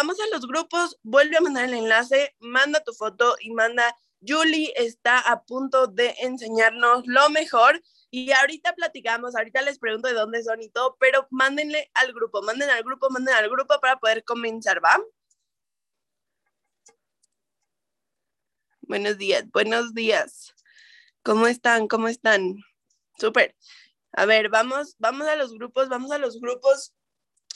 vamos a los grupos, vuelve a mandar el enlace, manda tu foto y manda, Julie está a punto de enseñarnos lo mejor. Y ahorita platicamos, ahorita les pregunto de dónde son y todo, pero mándenle al grupo, manden al grupo, manden al grupo para poder comenzar, ¿va? Buenos días, buenos días. ¿Cómo están? ¿Cómo están? Súper. A ver, vamos, vamos a los grupos, vamos a los grupos.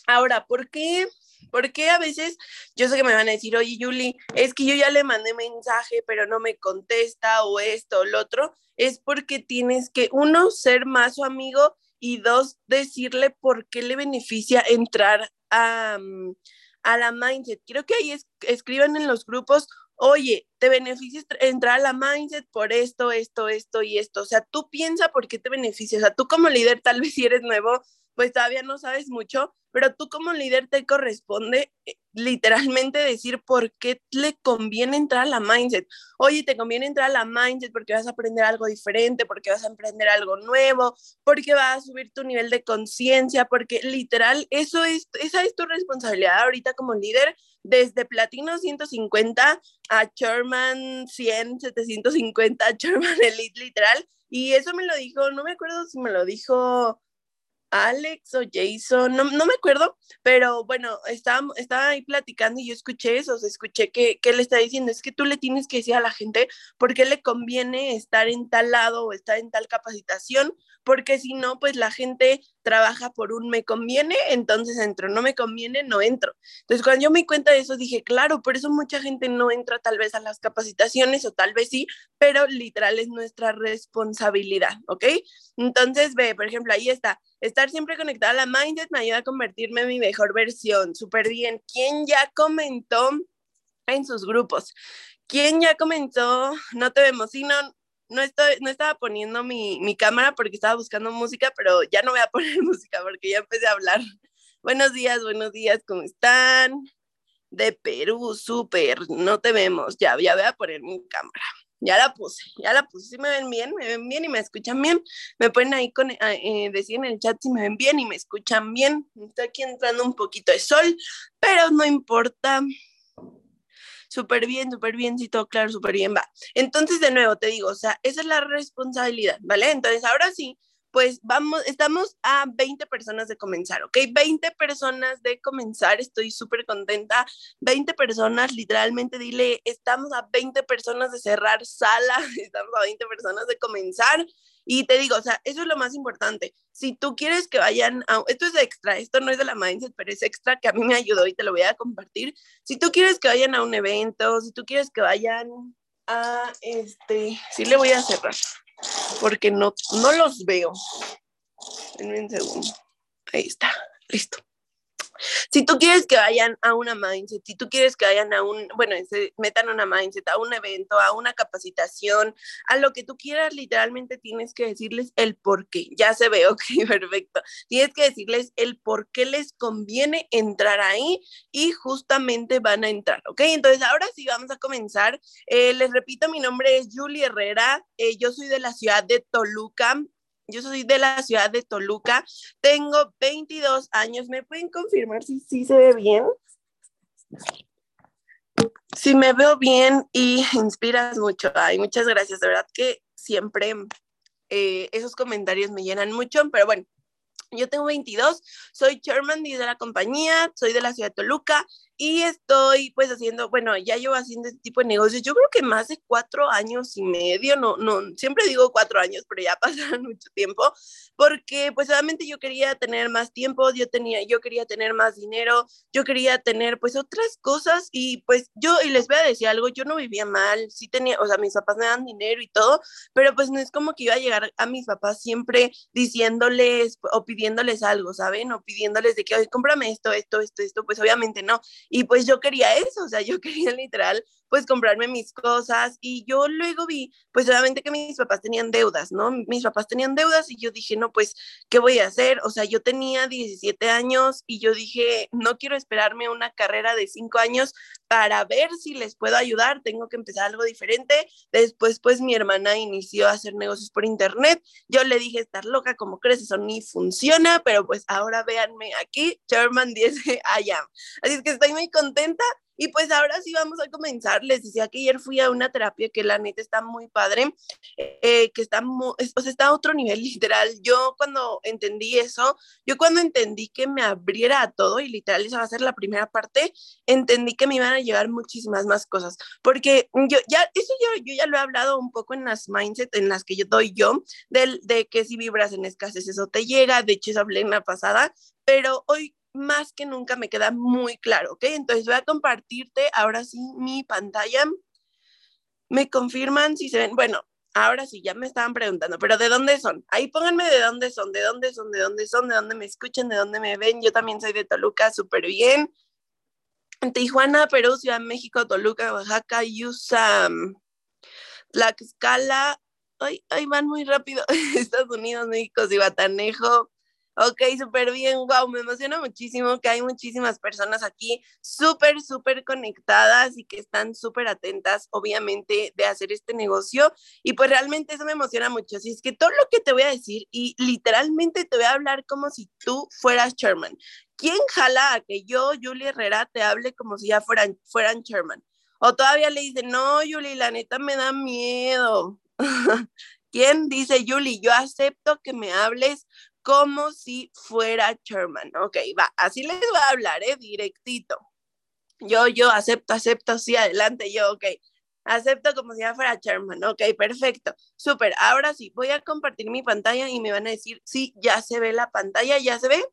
Ahora, ¿por qué? ¿Por qué a veces yo sé que me van a decir, oye, Yuli, es que yo ya le mandé mensaje, pero no me contesta o esto o lo otro? Es porque tienes que, uno, ser más su amigo y dos, decirle por qué le beneficia entrar a, mm, a la mindset. Quiero que ahí es, escriban en los grupos oye, te beneficias entrar a la mindset por esto, esto, esto y esto. O sea, tú piensa por qué te beneficias. O sea, tú como líder, tal vez si eres nuevo, pues todavía no sabes mucho, pero tú como líder te corresponde eh, literalmente decir por qué le conviene entrar a la mindset. Oye, te conviene entrar a la mindset porque vas a aprender algo diferente, porque vas a aprender algo nuevo, porque vas a subir tu nivel de conciencia, porque literal, eso es, esa es tu responsabilidad ahorita como líder, desde Platino 150 a Sherman 100, 750, Sherman Elite, literal. Y eso me lo dijo, no me acuerdo si me lo dijo Alex o Jason, no, no me acuerdo, pero bueno, estaba, estaba ahí platicando y yo escuché eso, escuché que, que, le está diciendo, es que tú le tienes que decir a la gente por qué le conviene estar en tal lado o estar en tal capacitación, porque si no, pues la gente trabaja por un me conviene, entonces entro, no me conviene, no entro. Entonces, cuando yo me di cuenta de eso, dije, claro, por eso mucha gente no entra tal vez a las capacitaciones o tal vez sí, pero literal es nuestra responsabilidad, ¿ok? Entonces, ve, por ejemplo, ahí está, estar siempre conectada a la mindset me ayuda a convertirme en mi mejor versión, súper bien. ¿Quién ya comentó en sus grupos? ¿Quién ya comentó? No te vemos, si no, no, estoy, no estaba poniendo mi, mi, cámara porque estaba buscando música, pero ya no voy a poner música porque ya empecé a hablar. Buenos días, buenos días, ¿cómo están? De Perú, súper, no te vemos, ya, ya voy a poner mi cámara. Ya la puse, ya la puse, si me ven bien, me ven bien y me escuchan bien. Me pueden ahí con, eh, decir en el chat si me ven bien y me escuchan bien. Está aquí entrando un poquito de sol, pero no importa, súper bien, súper bien, sí, todo claro, súper bien, va. Entonces, de nuevo, te digo, o sea, esa es la responsabilidad, ¿vale? Entonces, ahora sí, pues vamos, estamos a 20 personas de comenzar, ¿ok? 20 personas de comenzar, estoy súper contenta. 20 personas, literalmente dile, estamos a 20 personas de cerrar sala, estamos a 20 personas de comenzar. Y te digo, o sea, eso es lo más importante. Si tú quieres que vayan a, esto es extra, esto no es de la mindset, pero es extra que a mí me ayudó y te lo voy a compartir. Si tú quieres que vayan a un evento, si tú quieres que vayan a este, sí le voy a cerrar, porque no, no los veo. En un segundo. Ahí está, listo. Si tú quieres que vayan a una mindset, si tú quieres que vayan a un, bueno, se metan una mindset, a un evento, a una capacitación, a lo que tú quieras, literalmente tienes que decirles el por qué. Ya se ve, ok, perfecto. Tienes que decirles el por qué les conviene entrar ahí y justamente van a entrar, ok. Entonces, ahora sí vamos a comenzar. Eh, les repito, mi nombre es Julie Herrera, eh, yo soy de la ciudad de Toluca, yo soy de la ciudad de Toluca, tengo 22 años. ¿Me pueden confirmar si sí se ve bien? Si me veo bien y inspiras mucho. Ay, muchas gracias. De verdad que siempre eh, esos comentarios me llenan mucho, pero bueno, yo tengo 22, soy chairman de la compañía, soy de la ciudad de Toluca y estoy pues haciendo, bueno, ya llevo haciendo este tipo de negocios, yo creo que más de cuatro años y medio, no, no, siempre digo cuatro años, pero ya pasaron mucho tiempo, porque pues obviamente yo quería tener más tiempo, yo tenía, yo quería tener más dinero, yo quería tener pues otras cosas y pues yo, y les voy a decir algo, yo no vivía mal, sí tenía, o sea, mis papás me dan dinero y todo, pero pues no es como que iba a llegar a mis papás siempre diciéndoles o pidiéndoles algo, ¿saben? O pidiéndoles de que, oye, cómprame esto, esto, esto, esto, pues obviamente no. Y pues yo quería eso, o sea, yo quería literal pues comprarme mis cosas y yo luego vi, pues obviamente que mis papás tenían deudas, ¿no? Mis papás tenían deudas y yo dije, no, pues, ¿qué voy a hacer? O sea, yo tenía 17 años y yo dije, no quiero esperarme una carrera de 5 años para ver si les puedo ayudar, tengo que empezar algo diferente. Después, pues mi hermana inició a hacer negocios por internet. Yo le dije, estar loca, como crees? Eso ni funciona, pero pues ahora véanme aquí, Sherman 10 I am. Así es que estoy muy contenta y pues ahora sí vamos a comenzar. Les decía que ayer fui a una terapia que la neta está muy padre, eh, que está, o sea, está a otro nivel literal. Yo cuando entendí eso, yo cuando entendí que me abriera a todo y literal esa va a ser la primera parte, entendí que me iban a llegar muchísimas más cosas. Porque yo ya, eso yo, yo ya lo he hablado un poco en las mindset en las que yo doy yo, del, de que si vibras en escasez eso te llega. De hecho, eso hablé en la pasada, pero hoy más que nunca me queda muy claro, ¿ok? Entonces voy a compartirte ahora sí mi pantalla. Me confirman si se ven, bueno, ahora sí, ya me estaban preguntando, pero ¿de dónde son? Ahí pónganme de dónde son, de dónde son, de dónde son, de dónde me escuchan, de dónde me ven. Yo también soy de Toluca, súper bien. Tijuana, Perú, Ciudad México, Toluca, Oaxaca, Yusa, Tlaxcala, ay, ay, van muy rápido, Estados Unidos, México, Cibatanejo, Ok, súper bien, wow, me emociona muchísimo que hay muchísimas personas aquí súper, súper conectadas y que están súper atentas, obviamente, de hacer este negocio. Y pues realmente eso me emociona mucho. Así es que todo lo que te voy a decir y literalmente te voy a hablar como si tú fueras chairman. ¿Quién jala que yo, Julie Herrera, te hable como si ya fueran, fueran chairman? O todavía le dice, no, Julie, la neta me da miedo. ¿Quién dice, Julie, yo acepto que me hables como si fuera chairman. Ok, va, así les voy a hablar, ¿eh? Directito. Yo, yo acepto, acepto, sí, adelante, yo, ok. Acepto como si ya fuera chairman. Ok, perfecto. Súper. Ahora sí, voy a compartir mi pantalla y me van a decir, sí, ya se ve la pantalla, ya se ve.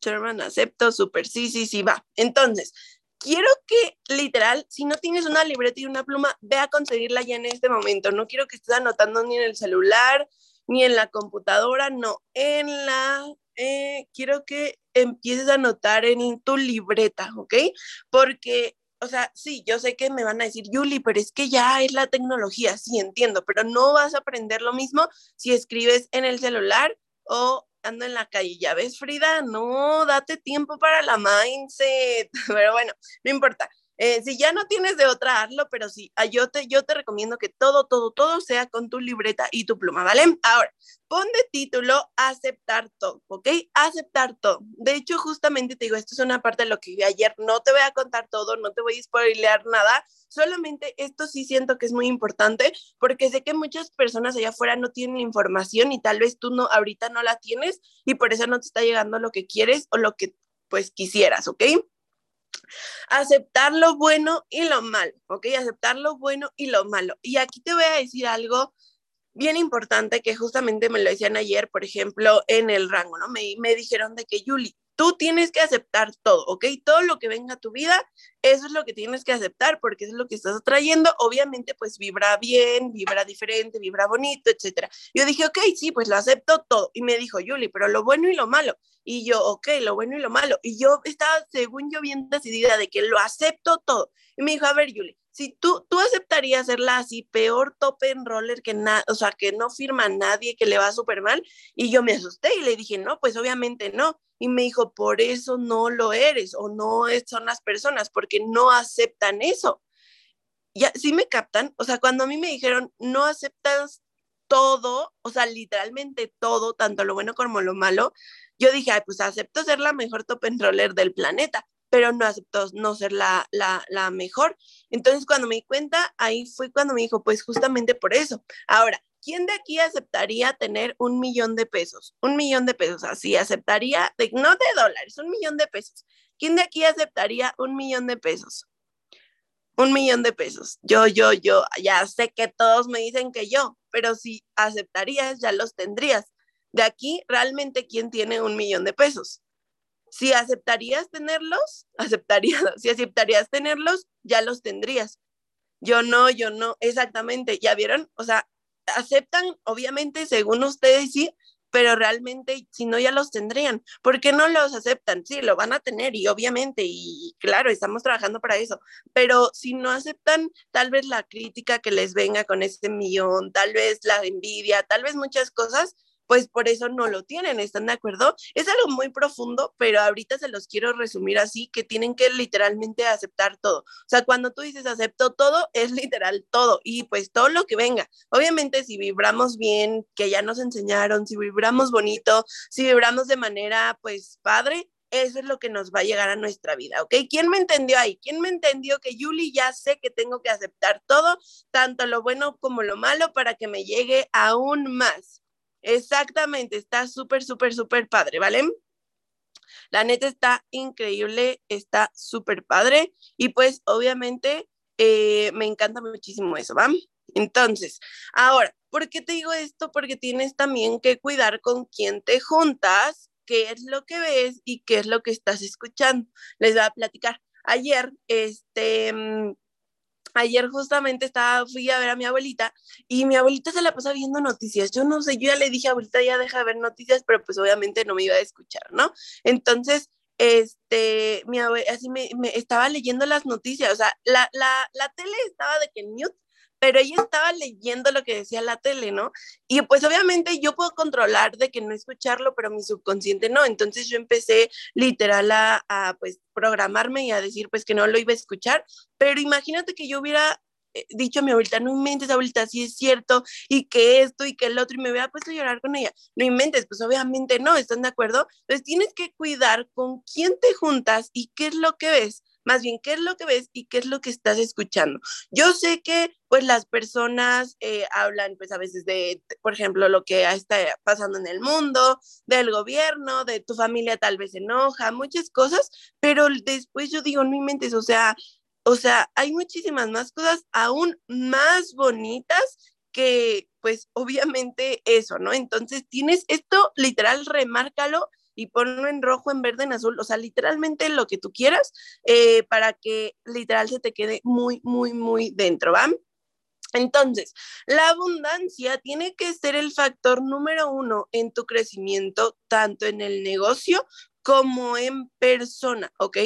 Chairman, acepto, súper, sí, sí, sí, va. Entonces, quiero que literal, si no tienes una libreta y una pluma, ve a conseguirla ya en este momento. No quiero que estés anotando ni en el celular, ni en la computadora, no, en la, eh, quiero que empieces a anotar en tu libreta, ¿ok? Porque, o sea, sí, yo sé que me van a decir, Yuli, pero es que ya es la tecnología, sí, entiendo, pero no vas a aprender lo mismo si escribes en el celular o ando en la calle. Ya ves, Frida, no, date tiempo para la mindset. Pero bueno, no importa. Eh, si ya no tienes de otra, hazlo, pero sí, ah, yo te, yo te recomiendo que todo, todo, todo sea con tu libreta y tu pluma, ¿vale? Ahora, pon de título aceptar todo, ¿ok? Aceptar todo. De hecho, justamente te digo, esto es una parte de lo que vi ayer, no te voy a contar todo, no te voy a spoilear nada, solamente esto sí siento que es muy importante porque sé que muchas personas allá afuera no tienen información y tal vez tú no, ahorita no la tienes y por eso no te está llegando lo que quieres o lo que pues quisieras, ¿ok? Aceptar lo bueno y lo malo, ¿ok? Aceptar lo bueno y lo malo. Y aquí te voy a decir algo bien importante que justamente me lo decían ayer, por ejemplo, en el rango, ¿no? Me, me dijeron de que, Yuli, tú tienes que aceptar todo, ¿ok? Todo lo que venga a tu vida, eso es lo que tienes que aceptar porque es lo que estás atrayendo. Obviamente, pues vibra bien, vibra diferente, vibra bonito, etcétera. Yo dije, ok, sí, pues lo acepto todo. Y me dijo, Yuli, pero lo bueno y lo malo. Y yo, ok, lo bueno y lo malo. Y yo estaba, según yo, bien decidida de que lo acepto todo. Y me dijo, a ver, Yuli, si tú, tú aceptarías serla así, peor top en roller que nada, o sea, que no firma nadie, que le va súper mal. Y yo me asusté y le dije, no, pues obviamente no. Y me dijo, por eso no lo eres o no son las personas, porque no aceptan eso. Ya, sí me captan, o sea, cuando a mí me dijeron, no aceptas todo, o sea, literalmente todo, tanto lo bueno como lo malo, yo dije, Ay, pues acepto ser la mejor top en roller del planeta pero no aceptó no ser la, la, la, mejor. Entonces, cuando me di cuenta, ahí fue cuando me dijo, pues justamente por eso. Ahora, ¿quién de aquí aceptaría tener un millón de pesos? Un millón de pesos, así, aceptaría, no de dólares, un millón de pesos. ¿Quién de aquí aceptaría un millón de pesos? Un millón de pesos. Yo, yo, yo, ya sé que todos me dicen que yo, pero si aceptarías, ya los tendrías. De aquí, realmente, ¿quién tiene un millón de pesos? Si aceptarías tenerlos, aceptarías, si aceptarías tenerlos, ya los tendrías. Yo no, yo no, exactamente, ya vieron, o sea, aceptan, obviamente, según ustedes sí, pero realmente si no ya los tendrían. ¿Por qué no los aceptan? Sí, lo van a tener y obviamente, y claro, estamos trabajando para eso, pero si no aceptan tal vez la crítica que les venga con ese millón, tal vez la envidia, tal vez muchas cosas, pues por eso no lo tienen, ¿están de acuerdo? Es algo muy profundo, pero ahorita se los quiero resumir así, que tienen que literalmente aceptar todo. O sea, cuando tú dices acepto todo, es literal todo y pues todo lo que venga. Obviamente si vibramos bien, que ya nos enseñaron, si vibramos bonito, si vibramos de manera pues padre, eso es lo que nos va a llegar a nuestra vida, ¿ok? ¿Quién me entendió ahí? ¿Quién me entendió que Yuli ya sé que tengo que aceptar todo, tanto lo bueno como lo malo, para que me llegue aún más? Exactamente, está súper, súper, súper padre, ¿vale? La neta está increíble, está súper padre y pues obviamente eh, me encanta muchísimo eso, ¿va? Entonces, ahora, ¿por qué te digo esto? Porque tienes también que cuidar con quién te juntas, qué es lo que ves y qué es lo que estás escuchando. Les voy a platicar. Ayer, este, mm, ayer justamente estaba, fui a ver a mi abuelita y mi abuelita se la pasa viendo noticias. Yo no sé, yo ya le dije, abuelita, ya deja de ver noticias, pero pues obviamente no me iba a escuchar, ¿no? Entonces, este, mi abuelita así me, me, estaba leyendo las noticias, o sea, la, la, la tele estaba de que mute pero ella estaba leyendo lo que decía la tele, ¿no? Y pues obviamente yo puedo controlar de que no escucharlo, pero mi subconsciente no. Entonces yo empecé literal a, pues programarme y a decir pues que no lo iba a escuchar, pero imagínate que yo hubiera eh, dicho a mi abuelita, no inventes, abuelita, si es cierto, y que esto y que el otro, y me hubiera puesto a llorar con ella. No inventes, pues obviamente no, ¿están de acuerdo? Entonces tienes que cuidar con quién te juntas y qué es lo que ves más bien qué es lo que ves y qué es lo que estás escuchando. Yo sé que pues las personas eh, hablan pues a veces de, por ejemplo, lo que está pasando en el mundo, del gobierno, de tu familia tal vez enoja, muchas cosas, pero después yo digo, no inventes, o sea, o sea, hay muchísimas más cosas aún más bonitas que pues obviamente eso, ¿no? Entonces tienes esto literal, remárcalo y ponlo en rojo, en verde, en azul, o sea, literalmente lo que tú quieras, eh, para que literal se te quede muy, muy, muy dentro, ¿va? Entonces, la abundancia tiene que ser el factor número uno en tu crecimiento, tanto en el negocio como en persona, ¿ok?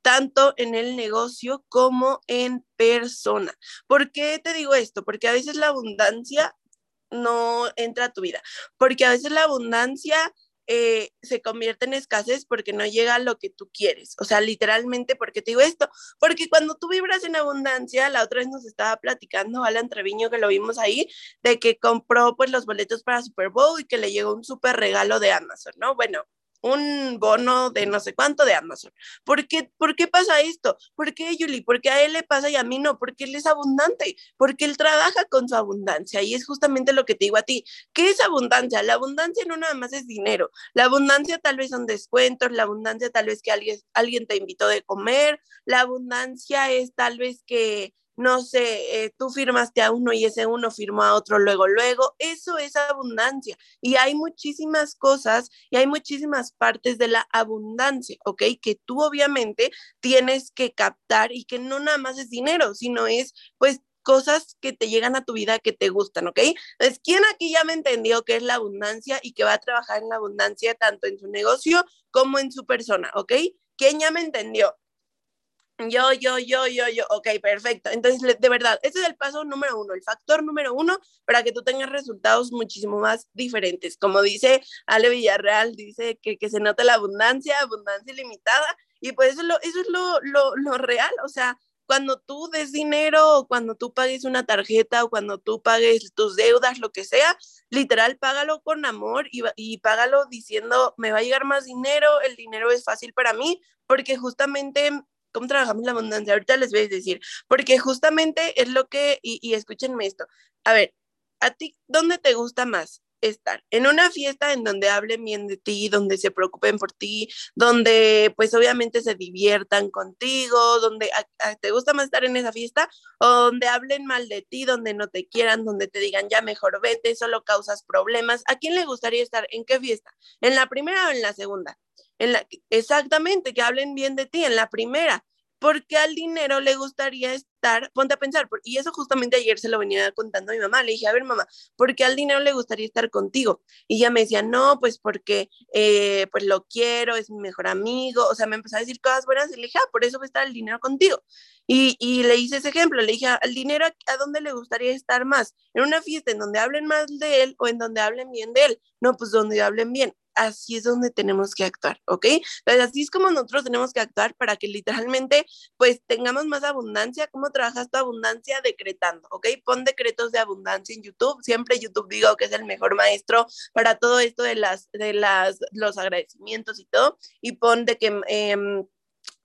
Tanto en el negocio como en persona. ¿Por qué te digo esto? Porque a veces la abundancia no entra a tu vida, porque a veces la abundancia eh, se convierte en escasez porque no llega lo que tú quieres. O sea, literalmente, porque te digo esto? Porque cuando tú vibras en abundancia, la otra vez nos estaba platicando Alan Treviño, que lo vimos ahí, de que compró pues los boletos para Super Bowl y que le llegó un súper regalo de Amazon, ¿no? Bueno, un bono de no sé cuánto de Amazon. ¿Por qué, ¿Por qué pasa esto? ¿Por qué, Yuli? ¿Por qué a él le pasa y a mí no? Porque él es abundante, porque él trabaja con su abundancia y es justamente lo que te digo a ti. ¿Qué es abundancia? La abundancia no nada más es dinero. La abundancia tal vez son descuentos, la abundancia tal vez que alguien, alguien te invitó de comer, la abundancia es tal vez que no sé, eh, tú firmaste a uno y ese uno firmó a otro luego, luego, eso es abundancia. Y hay muchísimas cosas y hay muchísimas partes de la abundancia, ¿ok? Que tú obviamente tienes que captar y que no nada más es dinero, sino es pues cosas que te llegan a tu vida que te gustan, ¿ok? Entonces, ¿quién aquí ya me entendió qué es la abundancia y que va a trabajar en la abundancia tanto en su negocio como en su persona, ¿ok? ¿Quién ya me entendió? Yo, yo, yo, yo, yo, ok, perfecto. Entonces, de verdad, ese es el paso número uno, el factor número uno para que tú tengas resultados muchísimo más diferentes. Como dice Ale Villarreal, dice que, que se nota la abundancia, abundancia ilimitada, y pues eso es lo, eso es lo, lo, lo real, o sea, cuando tú des dinero o cuando tú pagues una tarjeta o cuando tú pagues tus deudas, lo que sea, literal, págalo con amor y, y págalo diciendo, me va a llegar más dinero, el dinero es fácil para mí, porque justamente ¿Cómo trabajamos la abundancia? Ahorita les voy a decir, porque justamente es lo que, y, y escúchenme esto, a ver, ¿a ti dónde te gusta más? Estar en una fiesta en donde hablen bien de ti, donde se preocupen por ti, donde pues obviamente se diviertan contigo, donde te gusta más estar en esa fiesta o donde hablen mal de ti, donde no te quieran, donde te digan ya mejor vete, solo causas problemas. ¿A quién le gustaría estar? ¿En qué fiesta? ¿En la primera o en la segunda? En la, exactamente, que hablen bien de ti en la primera porque al dinero le gustaría estar, ponte a pensar, y eso justamente ayer se lo venía contando a mi mamá, le dije, a ver mamá, ¿por qué al dinero le gustaría estar contigo? Y ella me decía, no, pues porque eh, pues lo quiero, es mi mejor amigo, o sea, me empezó a decir cosas buenas y le dije, ah, por eso va a estar el dinero contigo. Y, y le hice ese ejemplo, le dije, al dinero, ¿a dónde le gustaría estar más? ¿En una fiesta en donde hablen más de él o en donde hablen bien de él? No, pues donde hablen bien. Así es donde tenemos que actuar, ¿ok? Entonces, así es como nosotros tenemos que actuar para que literalmente, pues, tengamos más abundancia. ¿Cómo trabajas tu abundancia? Decretando, ¿ok? Pon decretos de abundancia en YouTube. Siempre YouTube digo que es el mejor maestro para todo esto de las, de las, los agradecimientos y todo. Y pon de que... Eh,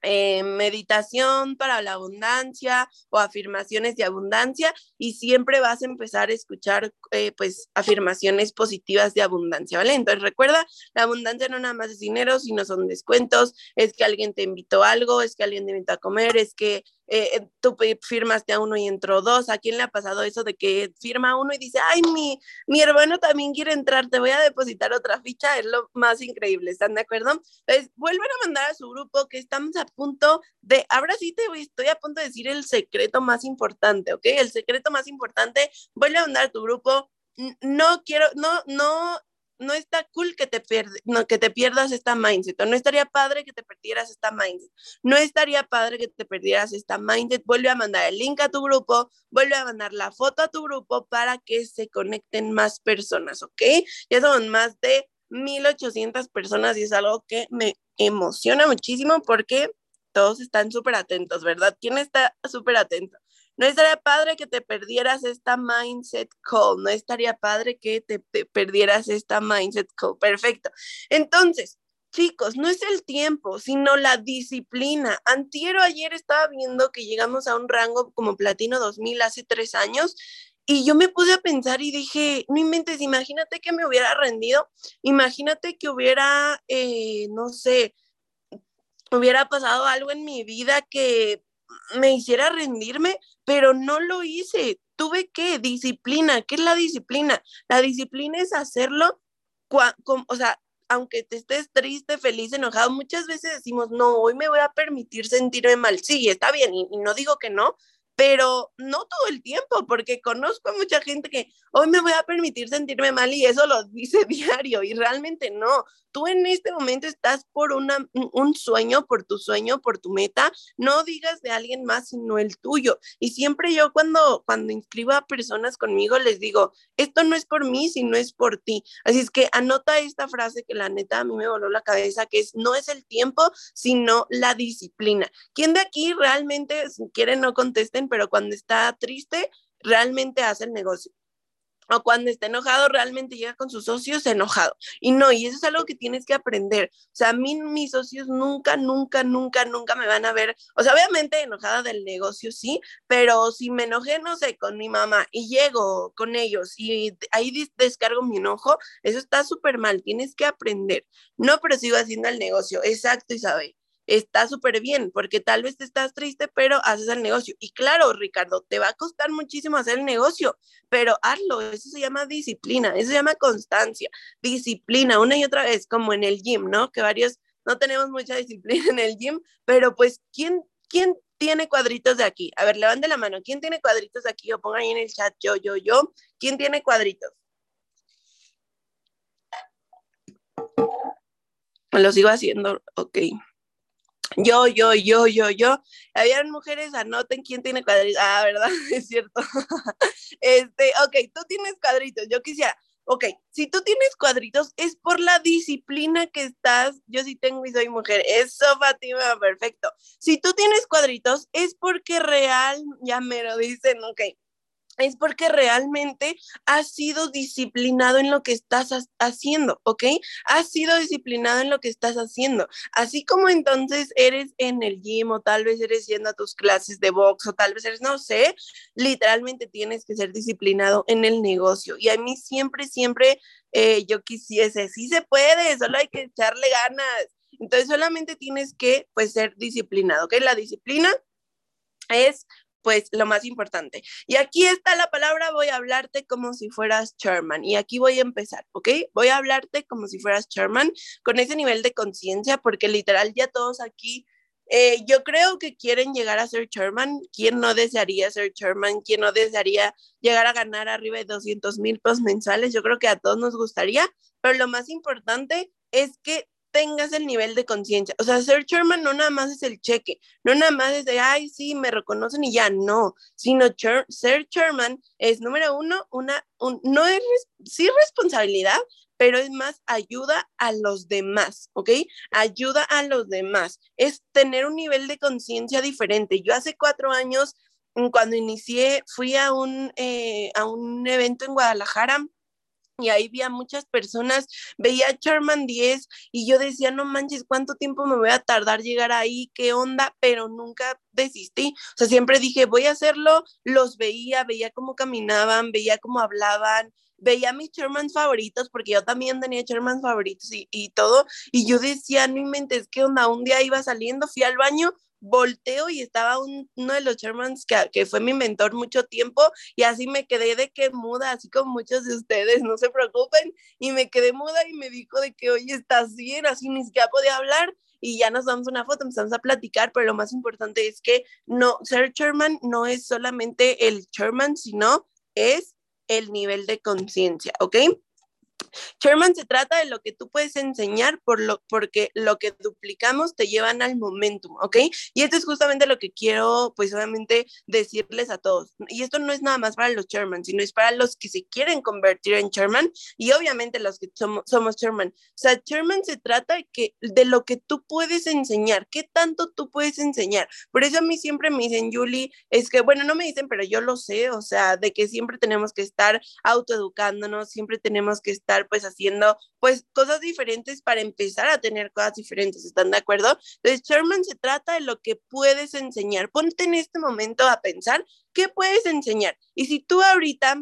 eh, meditación para la abundancia o afirmaciones de abundancia y siempre vas a empezar a escuchar eh, pues afirmaciones positivas de abundancia, ¿vale? Entonces recuerda, la abundancia no nada más es dinero, sino son descuentos, es que alguien te invitó algo, es que alguien te invitó a comer, es que eh, eh, tú firmaste a uno y entró dos. ¿A quién le ha pasado eso de que firma uno y dice, ay, mi, mi hermano también quiere entrar, te voy a depositar otra ficha? Es lo más increíble, ¿están de acuerdo? Entonces, vuelven a mandar a su grupo que estamos a punto de, ahora sí te voy, estoy a punto de decir el secreto más importante, ¿ok? El secreto más importante, vuelve a mandar a tu grupo. No quiero, no, no no está cool que te, no, que te pierdas esta mindset, o no estaría padre que te perdieras esta mindset, no estaría padre que te perdieras esta mindset, vuelve a mandar el link a tu grupo, vuelve a mandar la foto a tu grupo para que se conecten más personas, ¿ok? Ya son más de 1800 personas y es algo que me emociona muchísimo porque todos están súper atentos, ¿verdad? ¿Quién está súper atento? No estaría padre que te perdieras esta mindset call, no estaría padre que te, perdieras esta mindset call. Perfecto. Entonces, chicos, no es el tiempo, sino la disciplina. Antiero ayer estaba viendo que llegamos a un rango como platino 2000 hace tres años y yo me puse a pensar y dije, no inventes, imagínate que me hubiera rendido, imagínate que hubiera, eh, no sé, hubiera pasado algo en mi vida que me hiciera rendirme, pero no lo hice. Tuve que disciplina. ¿Qué es la disciplina? La disciplina es hacerlo, o sea, aunque te estés triste, feliz, enojado, muchas veces decimos, no, hoy me voy a permitir sentirme mal. Sí, está bien, y no digo que no, pero no todo el tiempo, porque conozco a mucha gente que hoy me voy a permitir sentirme mal y eso lo dice diario y realmente no tú en este momento estás por una, un sueño, por tu sueño, por tu meta, no digas de alguien más sino el tuyo. Y siempre yo cuando, cuando inscribo a personas conmigo les digo, esto no es por mí, sino es por ti. Así es que anota esta frase que la neta a mí me voló la cabeza, que es, no es el tiempo, sino la disciplina. ¿Quién de aquí realmente, si quieren no contesten, pero cuando está triste, realmente hace el negocio? o cuando está enojado realmente llega con sus socios enojado. Y no, y eso es algo que tienes que aprender. O sea, a mí mis socios nunca, nunca, nunca, nunca me van a ver, o sea, obviamente enojada del negocio, sí, pero si me enojé, no sé, con mi mamá y llego con ellos y ahí descargo mi enojo, eso está súper mal, tienes que aprender. No, pero sigo haciendo el negocio, exacto, Isabel está súper bien, porque tal vez estás triste, pero haces el negocio. Y claro, Ricardo, te va a costar muchísimo hacer el negocio, pero hazlo, eso se llama disciplina, eso se llama constancia, disciplina, una y otra vez, como en el gym, ¿no? Que varios no tenemos mucha disciplina en el gym, pero pues, ¿quién, quién tiene cuadritos de aquí? A ver, levante la mano, ¿quién tiene cuadritos de aquí? O ponga ahí en el chat, yo, yo, yo, ¿quién tiene cuadritos? Lo sigo haciendo, ok. Yo, yo, yo, yo, yo. Habían mujeres, anoten quién tiene cuadritos. Ah, ¿verdad? Es cierto. Este, ok, tú tienes cuadritos. Yo quisiera, ok, si tú tienes cuadritos es por la disciplina que estás. Yo sí tengo y soy mujer. Eso, Fátima, perfecto. Si tú tienes cuadritos es porque real, ya me lo dicen, ok es porque realmente has sido disciplinado en lo que estás haciendo, ¿ok? Has sido disciplinado en lo que estás haciendo. Así como entonces eres en el gym o tal vez eres yendo a tus clases de box o tal vez eres, no sé, literalmente tienes que ser disciplinado en el negocio. Y a mí siempre, siempre eh, yo quisiese, sí se puede, solo hay que echarle ganas. Entonces solamente tienes que, pues, ser disciplinado, ¿ok? La disciplina es pues lo más importante. Y aquí está la palabra, voy a hablarte como si fueras chairman. Y aquí voy a empezar, ¿ok? Voy a hablarte como si fueras chairman con ese nivel de conciencia, porque literal ya todos aquí, eh, yo creo que quieren llegar a ser chairman. ¿Quién no desearía ser chairman? ¿Quién no desearía llegar a ganar arriba de 200 mil pesos mensuales? Yo creo que a todos nos gustaría, pero lo más importante es que tengas el nivel de conciencia. O sea, ser chairman no nada más es el cheque, no nada más es de, ay, sí, me reconocen y ya, no, sino ser chairman es, número uno, una, no es, sí responsabilidad, pero es más ayuda a los demás, ¿ok? Ayuda a los demás. Es tener un nivel de conciencia diferente. Yo hace cuatro años, mm, cuando inicié, fui a un, eh, a un evento en Guadalajara y ahí vi a muchas personas, veía a Sherman 10 y yo decía, no manches, ¿cuánto tiempo me voy a tardar llegar ahí? ¿Qué onda? Pero nunca desistí. O sea, siempre dije, voy a hacerlo, los veía, veía cómo caminaban, veía cómo hablaban, veía mis Sherman favoritos, porque yo también tenía Sherman favoritos y, y todo, y yo decía, no inventes, ¿qué onda? Un día iba saliendo, fui al baño volteo y estaba uno de los Shermans que, que, fue mi mentor mucho tiempo y así me quedé de que muda, así como muchos de ustedes, no se preocupen, y me quedé muda y me dijo de que, oye, estás bien, así ni siquiera podía hablar y ya nos damos una foto, empezamos a platicar, pero lo más importante es que no, ser Sherman no es solamente el Sherman, sino es el nivel de conciencia, ¿ok? Sherman se trata de lo que tú puedes enseñar por lo, porque lo que duplicamos te llevan al momentum, ¿ok? Y esto es justamente lo que quiero, pues obviamente, decirles a todos. Y esto no es nada más para los Sherman, sino es para los que se quieren convertir en Sherman y obviamente los que somos, somos Sherman. O sea, Sherman se trata de, que, de lo que tú puedes enseñar, qué tanto tú puedes enseñar. Por eso a mí siempre me dicen, Julie, es que, bueno, no me dicen, pero yo lo sé, o sea, de que siempre tenemos que estar autoeducándonos, siempre tenemos que estar pues haciendo pues cosas diferentes para empezar a tener cosas diferentes, ¿están de acuerdo? Entonces, Sherman se trata de lo que puedes enseñar. Ponte en este momento a pensar qué puedes enseñar. Y si tú ahorita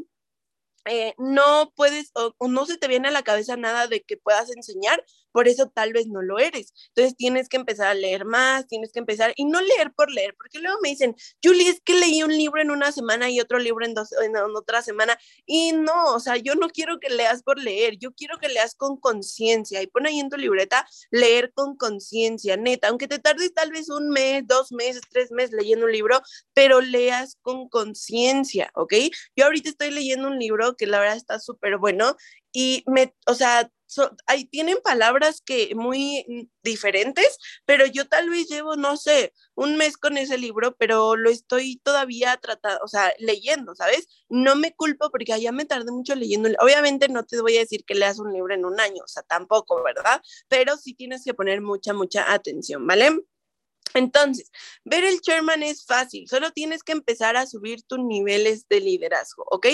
eh, no puedes o, no se te viene a la cabeza nada de que puedas enseñar, por eso tal vez no lo eres. Entonces tienes que empezar a leer más, tienes que empezar y no leer por leer, porque luego me dicen, Julie, es que leí un libro en una semana y otro libro en, dos, en otra semana y no, o sea, yo no quiero que leas por leer, yo quiero que leas con conciencia y pon ahí en tu libreta leer con conciencia, neta, aunque te tardes tal vez un mes, dos meses, tres meses leyendo un libro, pero leas con conciencia, ¿ok? Yo ahorita estoy leyendo un libro que la verdad está súper bueno y me, o sea, ahí tienen palabras que muy diferentes, pero yo tal vez llevo, no sé, un mes con ese libro, pero lo estoy todavía tratando, o sea, leyendo, ¿sabes? No me culpo porque allá me tardé mucho leyendo. Obviamente no te voy a decir que leas un libro en un año, o sea, tampoco, ¿verdad? Pero sí tienes que poner mucha, mucha atención, ¿vale? Entonces, ver el chairman es fácil, solo tienes que empezar a subir tus niveles de liderazgo, ¿ok?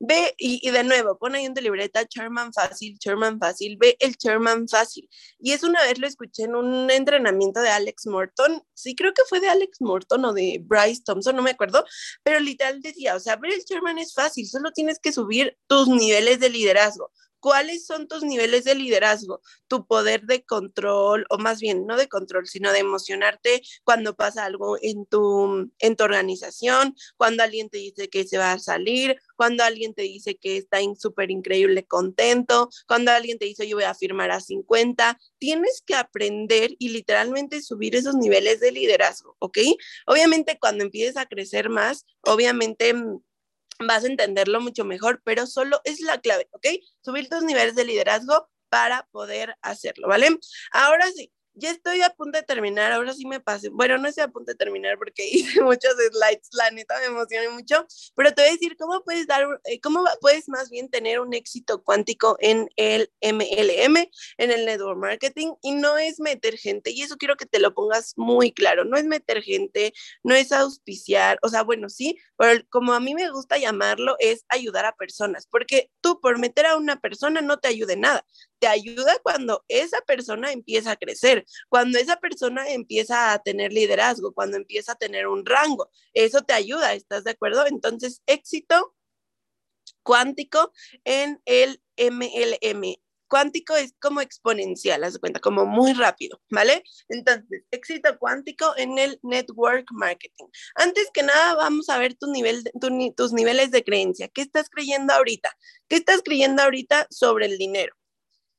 Ve y, de nuevo, pon ahí en tu libreta chairman fácil, chairman fácil, ve el chairman fácil. Y es una vez lo escuché en un entrenamiento de Alex Morton, sí creo que fue de Alex Morton o de Bryce Thompson, no me acuerdo, pero literal decía, o sea, ver el chairman es fácil, solo tienes que subir tus niveles de liderazgo. ¿Cuáles son tus niveles de liderazgo? Tu poder de control, o más bien, no de control, sino de emocionarte cuando pasa algo en tu, en tu organización, cuando alguien te dice que se va a salir, cuando alguien te dice que está súper increíble contento, cuando alguien te dice yo voy a firmar a 50. Tienes que aprender y literalmente subir esos niveles de liderazgo, ¿ok? Obviamente cuando empieces a crecer más, obviamente mm, vas a entenderlo mucho mejor, pero solo es la clave, ¿ok? Subir tus niveles de liderazgo para poder hacerlo, ¿vale? Ahora sí, ya estoy a punto de terminar, ahora sí me pasé, bueno, no estoy a punto de terminar porque hice muchos slides, la neta me emocioné mucho, pero te voy a decir cómo puedes dar, eh, cómo puedes más bien tener un éxito cuántico en el MLM, en el network marketing, y no es meter gente, y eso quiero que te lo pongas muy claro, no es meter gente, no es auspiciar, o sea, bueno, sí, pero como a mí me gusta llamarlo, es ayudar a personas, porque tú por meter a una persona no te ayude nada, te ayuda cuando esa persona empieza a crecer, cuando esa persona empieza a tener liderazgo, cuando empieza a tener un rango. Eso te ayuda, ¿estás de acuerdo? Entonces, éxito cuántico en el MLM. Cuántico es como exponencial, haz cuenta, como muy rápido, ¿vale? Entonces, éxito cuántico en el network marketing. Antes que nada, vamos a ver tu nivel, tus niveles de creencia. ¿Qué estás creyendo ahorita? ¿Qué estás creyendo ahorita sobre el dinero?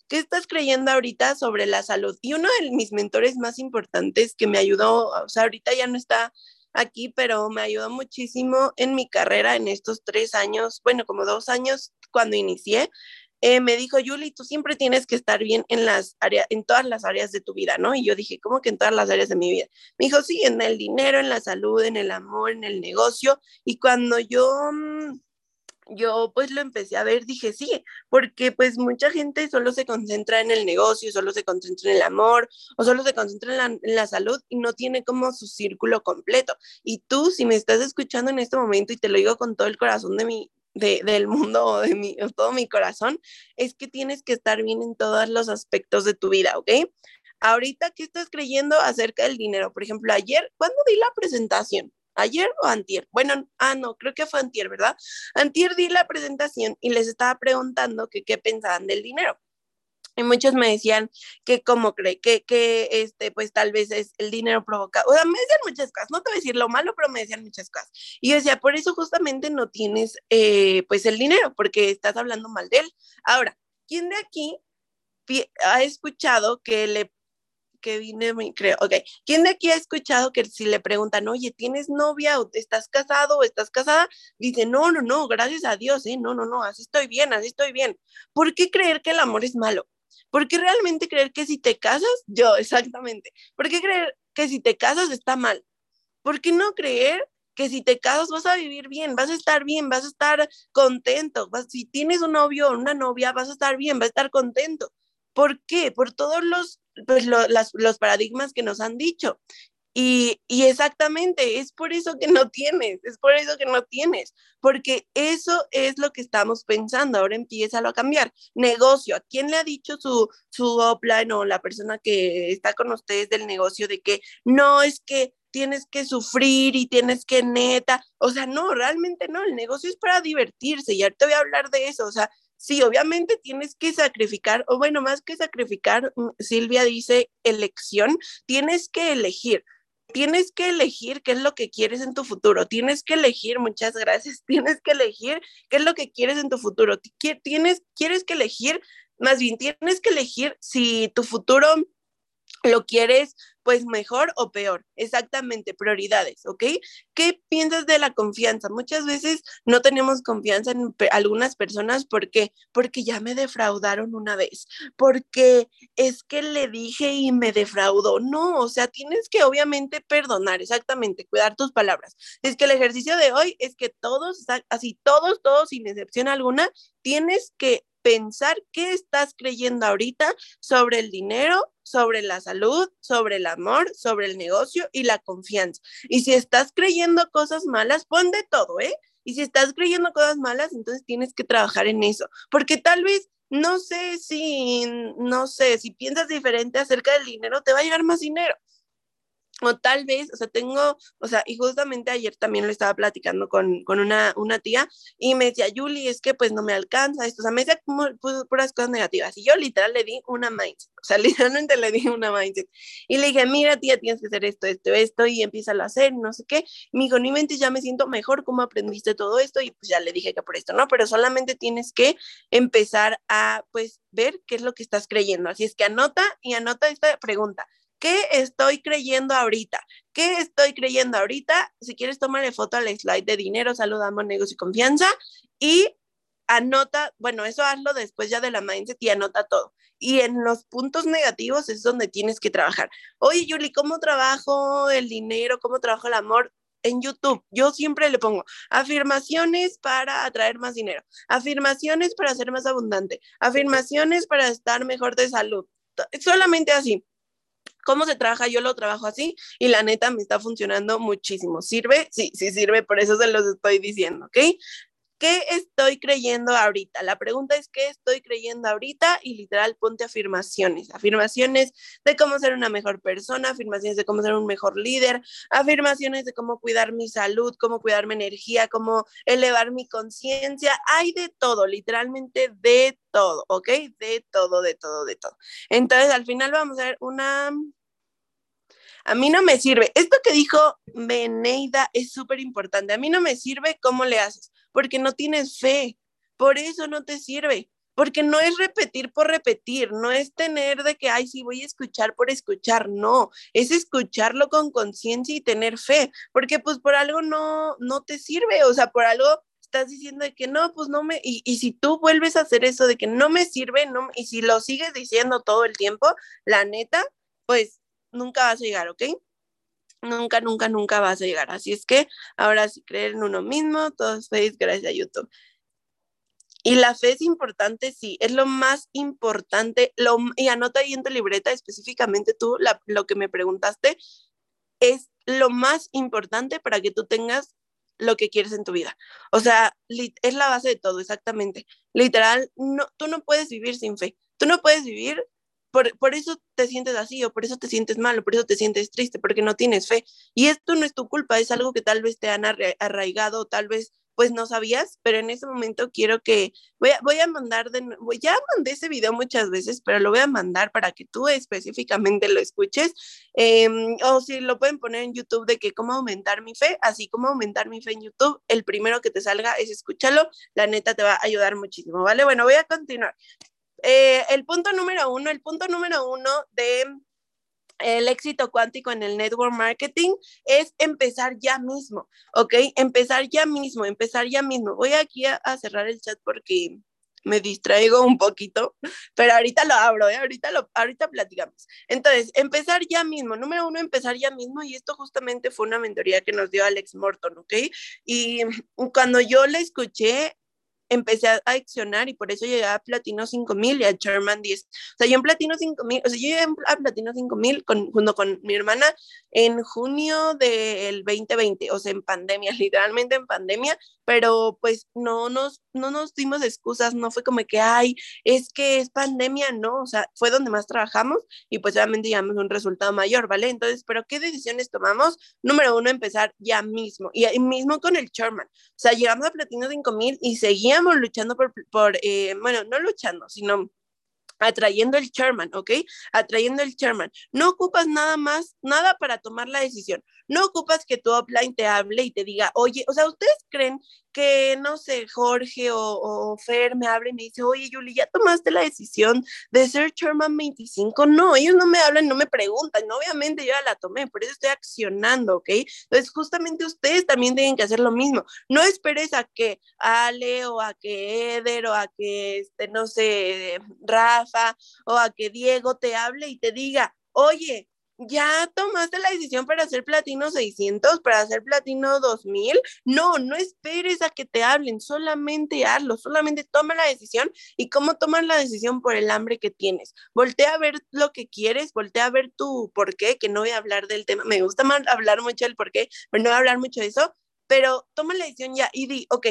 ¿Qué estás creyendo ahorita sobre la salud? Y uno de mis mentores más importantes que me ayudó, o sea, ahorita ya no está aquí, pero me ayudó muchísimo en mi carrera en estos tres años, bueno, como dos años cuando inicié, eh, me dijo, Yuli, tú siempre tienes que estar bien en las áreas, en todas las áreas de tu vida, ¿no? Y yo dije, ¿cómo que en todas las áreas de mi vida? Me dijo, sí, en el dinero, en la salud, en el amor, en el negocio. Y cuando yo mm, yo pues lo empecé a ver, dije sí, porque pues mucha gente solo se concentra en el negocio, solo se concentra en el amor o solo se concentra en la, salud y no tiene como su círculo completo. Y tú, si me estás escuchando en este momento y te lo digo con todo el corazón de mi, de, del mundo o de mi, todo mi corazón, es que tienes que estar bien en todos los aspectos de tu vida, ¿ok? Ahorita, ¿qué estás creyendo acerca del dinero? Por ejemplo, ayer, ¿cuándo di la presentación? Ayer o antier. Bueno, ah, no, creo que fue antier, ¿verdad? Antier di la presentación y les estaba preguntando que qué pensaban del dinero. Y muchos me decían que cómo cree, que, que este, pues tal vez es el dinero provocado. O sea, me decían muchas cosas, no te voy a decir lo malo, pero me decían muchas cosas. Y yo decía, por eso justamente no tienes eh, pues el dinero, porque estás hablando mal de él. Ahora, ¿quién de aquí ha escuchado que le que vine, creo, ok. ¿Quién de aquí ha escuchado que si le preguntan, oye, ¿tienes novia o estás casado o estás casada? Dice, no, no, no, gracias a Dios, ¿eh? No, no, no, así estoy bien, así estoy bien. ¿Por qué creer que el amor es malo? ¿Por qué realmente creer que si te casas, yo, exactamente, ¿por qué creer que si te casas está mal? ¿Por qué no creer que si te casas vas a vivir bien, vas a estar bien, vas a estar contento? si tienes un novio o una novia, vas a estar bien, vas a estar contento. ¿Por qué? Por todos los pues, los paradigmas que nos han dicho. Y, y, exactamente, es por eso que no tienes, es por eso que no tienes, porque eso es lo que estamos pensando, ahora empieza a cambiar. Negocio, ¿a quién le ha dicho su, su upline o la persona que está con ustedes del negocio de que no es que tienes que sufrir y tienes que neta, o sea, no, realmente no, el negocio es para divertirse y ahorita voy a hablar de eso, o sea, sí, obviamente tienes que sacrificar, o bueno, más que sacrificar, mm, Silvia dice elección, tienes que elegir. Tienes que elegir qué es lo que quieres en tu futuro. Tienes que elegir, muchas gracias, tienes que elegir qué es lo que quieres en tu futuro. Tienes, quieres que elegir, más bien, tienes que elegir si tu futuro lo quieres pues mejor o peor. Exactamente, prioridades, ¿ok? ¿Qué piensas de la confianza? Muchas veces no tenemos confianza en algunas personas porque porque ya me defraudaron una vez, porque es que le dije y me defraudó. No, o sea, tienes que obviamente perdonar, exactamente, cuidar tus palabras. Es que el ejercicio de hoy es que todos, así todos, todos sin excepción alguna, tienes que pensar qué estás creyendo ahorita sobre el dinero, sobre la salud, sobre el amor, sobre el negocio y la confianza. Y si estás creyendo cosas malas, pon de todo, ¿eh? Y si estás creyendo cosas malas, entonces tienes que trabajar en eso, porque tal vez no sé si, no sé, si piensas diferente acerca del dinero, te va a llegar más dinero o tal vez, o sea, tengo, o sea, y justamente ayer también lo estaba platicando con, con una, una tía y me decía, Yuli, es que pues no me alcanza esto, o sea, me decía como puras cosas negativas y yo literal le di una mindset, o sea, literalmente le di una mindset y le dije, mira tía, tienes que hacer esto, esto, esto y empieza a hacer, no sé qué, y me dijo, no inventes, ya me siento mejor, ¿cómo aprendiste todo esto? Y pues ya le dije que por esto, ¿no? Pero solamente tienes que empezar a pues ver qué es lo que estás creyendo, así es que anota y anota esta pregunta. ¿Qué estoy creyendo ahorita? ¿Qué estoy creyendo ahorita? Si quieres, tomarle foto al slide de dinero, salud, amor, negocio y confianza y anota, bueno, eso hazlo después ya de la mindset y anota todo. Y en los puntos negativos es donde tienes que trabajar. Oye, Yuli, ¿cómo trabajo el dinero? ¿Cómo trabajo el amor? En YouTube, yo siempre le pongo afirmaciones para atraer más dinero, afirmaciones para ser más abundante, afirmaciones para estar mejor de salud. Solamente así. ¿Cómo se trabaja? Yo lo trabajo así y la neta me está funcionando muchísimo. ¿Sirve? Sí, sí sirve, por eso se los estoy diciendo, ¿ok? ¿Qué estoy creyendo ahorita? La pregunta es ¿qué estoy creyendo ahorita? Y literal ponte afirmaciones, afirmaciones de cómo ser una mejor persona, afirmaciones de cómo ser un mejor líder, afirmaciones de cómo cuidar mi salud, cómo cuidar mi energía, cómo elevar mi conciencia. Hay de todo, literalmente de todo, ¿ok? De todo, de todo, de todo. Entonces, al final vamos a ver una a mí no me sirve. Esto que dijo Beneida es súper importante. A mí no me sirve cómo le haces, porque no tienes fe. Por eso no te sirve. Porque no es repetir por repetir, no es tener de que, ay, sí, voy a escuchar por escuchar, no, es escucharlo con conciencia y tener fe, porque pues por algo no, no te sirve, o sea, por algo estás diciendo de que no, pues no me, y, y, si tú vuelves a hacer eso de que no me sirve, no, y si lo sigues diciendo todo el tiempo, la neta, pues nunca vas a llegar, ¿ok? Nunca, nunca, nunca vas a llegar. Así es que ahora sí creer en uno mismo, todos feliz gracias a YouTube. Y la fe es importante, sí, es lo más importante. Lo, y anota ahí en tu libreta específicamente tú lo que me preguntaste, es lo más importante para que tú tengas lo que quieres en tu vida. O sea, es la base de todo, exactamente. Literal, no, tú no puedes vivir sin fe. Tú no puedes vivir, por, por eso te sientes así, o por eso te sientes mal, o por eso te sientes triste, porque no tienes fe. Y esto no es tu culpa, es algo que tal vez te han arraigado, tal vez pues no sabías, pero en ese momento quiero que, voy a, voy a mandar, de, ya mandé ese video muchas veces, pero lo voy a mandar para que tú específicamente lo escuches, em, o si lo pueden poner en YouTube de que cómo aumentar mi fe, así como aumentar mi fe en YouTube, el primero que te salga es escúchalo, la neta te va a ayudar muchísimo, ¿vale? Bueno, voy a continuar. Eh, el punto número uno, el punto número uno de el éxito cuántico en el network marketing es empezar ya mismo, ¿ok? Empezar ya mismo, empezar ya mismo. Voy aquí a, cerrar el chat porque me distraigo un poquito, pero ahorita lo abro, ¿eh? ahorita, lo, ahorita platicamos. Entonces, empezar ya mismo. Número uno, empezar ya mismo. Y esto justamente fue una mentoría que nos dio Alex Morton, ¿ok? Y cuando yo le escuché, empecé a accionar y por eso llegué a Platino 5000 y a Sherman 10. O sea, yo en Platino 5000, o sea, yo llegué a Platino 5000 con, junto con mi hermana en junio del 2020, o sea, en pandemia, literalmente en pandemia, pero pues no nos, no nos dimos excusas, no fue como que, ay, es que es pandemia, no, o sea, fue donde más trabajamos y pues obviamente llegamos a un resultado mayor, ¿vale? Entonces, ¿pero qué decisiones tomamos? Número uno, empezar ya mismo, y mismo con el Sherman, o sea, llegamos a Platino 5000 y seguíamos luchando por, eh, bueno, no luchando, sino atrayendo el chairman, ¿ok? Atrayendo el chairman. No ocupas nada más, nada para tomar la decisión. No ocupas que tu offline te hable y te diga, oye, o sea, ¿ustedes creen que, no sé, Jorge o, Fer me hable y me dice, oye, Yuli, ¿ya tomaste la decisión de ser chairman 25? No, ellos no me hablan, no me preguntan. Obviamente yo ya la tomé, por eso estoy accionando, ¿ok? Entonces, justamente ustedes también tienen que hacer lo mismo. No esperes a que Ale o a que Eder o a que, este, no sé, Rafa o a que Diego te hable y te diga, oye, ya tomaste la decisión para hacer platino 600, para hacer platino 2000. No, no esperes a que te hablen, solamente hazlo, solamente toma la decisión. ¿Y cómo tomas la decisión? Por el hambre que tienes. Voltea a ver lo que quieres, voltea a ver tu por qué, que no voy a hablar del tema. Me gusta más hablar mucho del por qué, pero no voy a hablar mucho de eso. Pero toma la decisión ya y di, ok,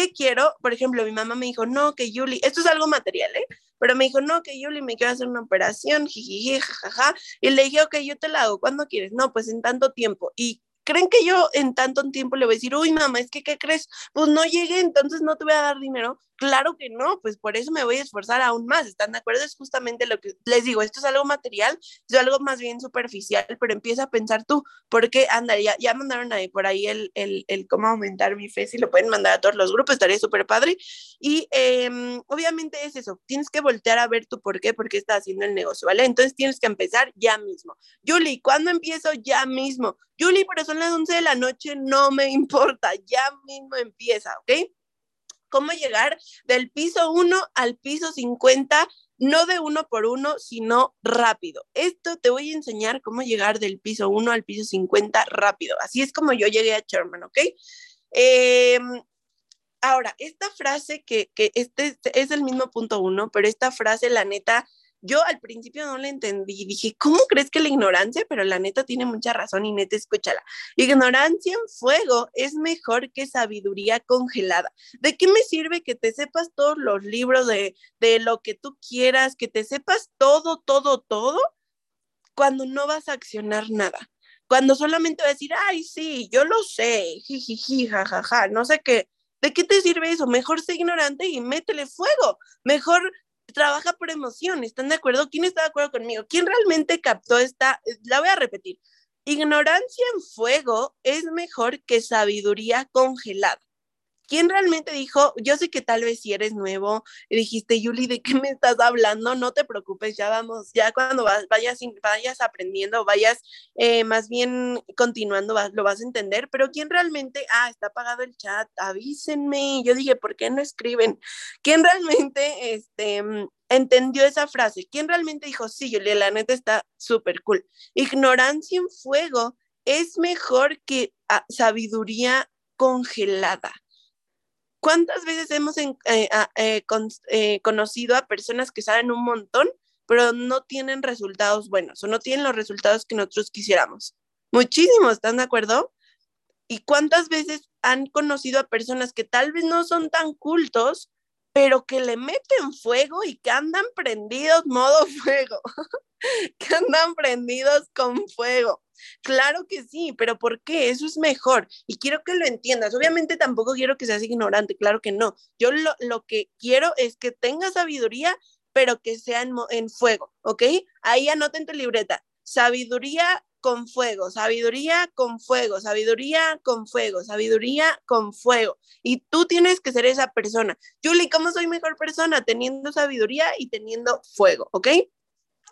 ¿qué quiero? Por ejemplo, mi mamá me dijo, no, que Yuli, esto es algo material, ¿eh? Pero me dijo, no, que Yuli, me quiero hacer una operación, jiji, jajaja. Y le dije, ok, yo te la hago, ¿cuándo quieres? No, pues en tanto tiempo. Y ¿Creen que yo en tanto tiempo le voy a decir, uy, mamá, es que, ¿qué crees? Pues no llegué, entonces no te voy a dar dinero. Claro que no, pues por eso me voy a esforzar aún más. ¿Están de acuerdo? Es justamente lo que les digo, esto es algo material, es algo más bien superficial, pero empieza a pensar tú, porque andaría, ya, mandaron ahí por ahí el, el, el, cómo aumentar mi fe, si lo pueden mandar a todos los grupos, estaría súper padre. Y em, obviamente es eso, tienes que voltear a ver tu por qué, por qué estás haciendo el negocio, ¿vale? Entonces tienes que empezar ya mismo. Julie, ¿cuándo empiezo? Ya mismo. Julie, pero son las 11 de la noche, no me importa, ya mismo empieza, ¿ok? cómo llegar del piso 1 al piso 50, no de uno por uno, sino rápido. Esto te voy a enseñar cómo llegar del piso 1 al piso 50 rápido. Así es como yo llegué a Sherman, ¿ok? Em, ahora, esta frase que, que este es el mismo punto uno, pero esta frase, la neta, yo al principio no la entendí, dije, ¿cómo crees que la ignorancia? Pero la neta tiene mucha razón y neta escúchala. Ignorancia en fuego es mejor que sabiduría congelada. ¿De qué me sirve que te sepas todos los libros de, de lo que tú quieras, que te sepas todo, todo, todo, cuando no vas a accionar nada? Cuando solamente vas a decir, ay, sí, yo lo sé, jijiji, jajaja, no sé qué. ¿De qué te sirve eso? Mejor sé ignorante y métele fuego. Mejor trabaja por emoción, ¿están de acuerdo? ¿Quién está de acuerdo conmigo? ¿Quién realmente captó esta? La voy a repetir. Ignorancia en fuego es mejor que sabiduría congelada. ¿Quién realmente dijo, yo sé que tal vez si eres nuevo, dijiste, Yuli, ¿de qué me estás hablando? No te preocupes, ya vamos, ya cuando vayas, vayas aprendiendo, vayas eh, más bien continuando, lo vas a entender, pero ¿quién realmente, ah, está apagado el chat, avísenme, yo dije, ¿por qué no escriben? ¿Quién realmente, este, entendió esa frase? ¿Quién realmente dijo, sí, Yuli, la neta está súper cool? Ignorancia en fuego es mejor que ah, sabiduría congelada. ¿Cuántas veces hemos eh, eh, eh, conocido a personas que saben un montón, pero no tienen resultados buenos o no tienen los resultados que nosotros quisiéramos? Muchísimos, ¿están de acuerdo? ¿Y cuántas veces han conocido a personas que tal vez no son tan cultos, pero que le meten fuego y que andan prendidos modo fuego, que andan prendidos con fuego? Claro que sí, pero ¿por qué? Eso es mejor. Y quiero que lo entiendas. Obviamente tampoco quiero que seas ignorante, claro que no. Yo lo, que quiero es que tengas sabiduría, pero que sea en, en fuego, ¿ok? Ahí anota en tu libreta. Sabiduría con fuego, sabiduría con fuego, sabiduría con fuego, sabiduría con fuego. Y tú tienes que ser esa persona. Julie, ¿cómo soy mejor persona? Teniendo sabiduría y teniendo fuego, ¿ok?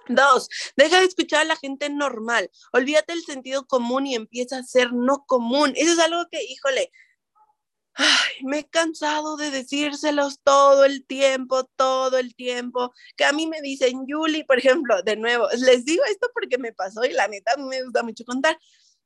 Dos, deja de escuchar a la gente normal. Olvídate el sentido común y empieza a ser no común. Eso es algo que, híjole, me he cansado de decírselos todo el tiempo, todo el tiempo. Que a mí me dicen, Yuli, por ejemplo, de nuevo, les digo esto porque me pasó y la neta me gusta mucho contar.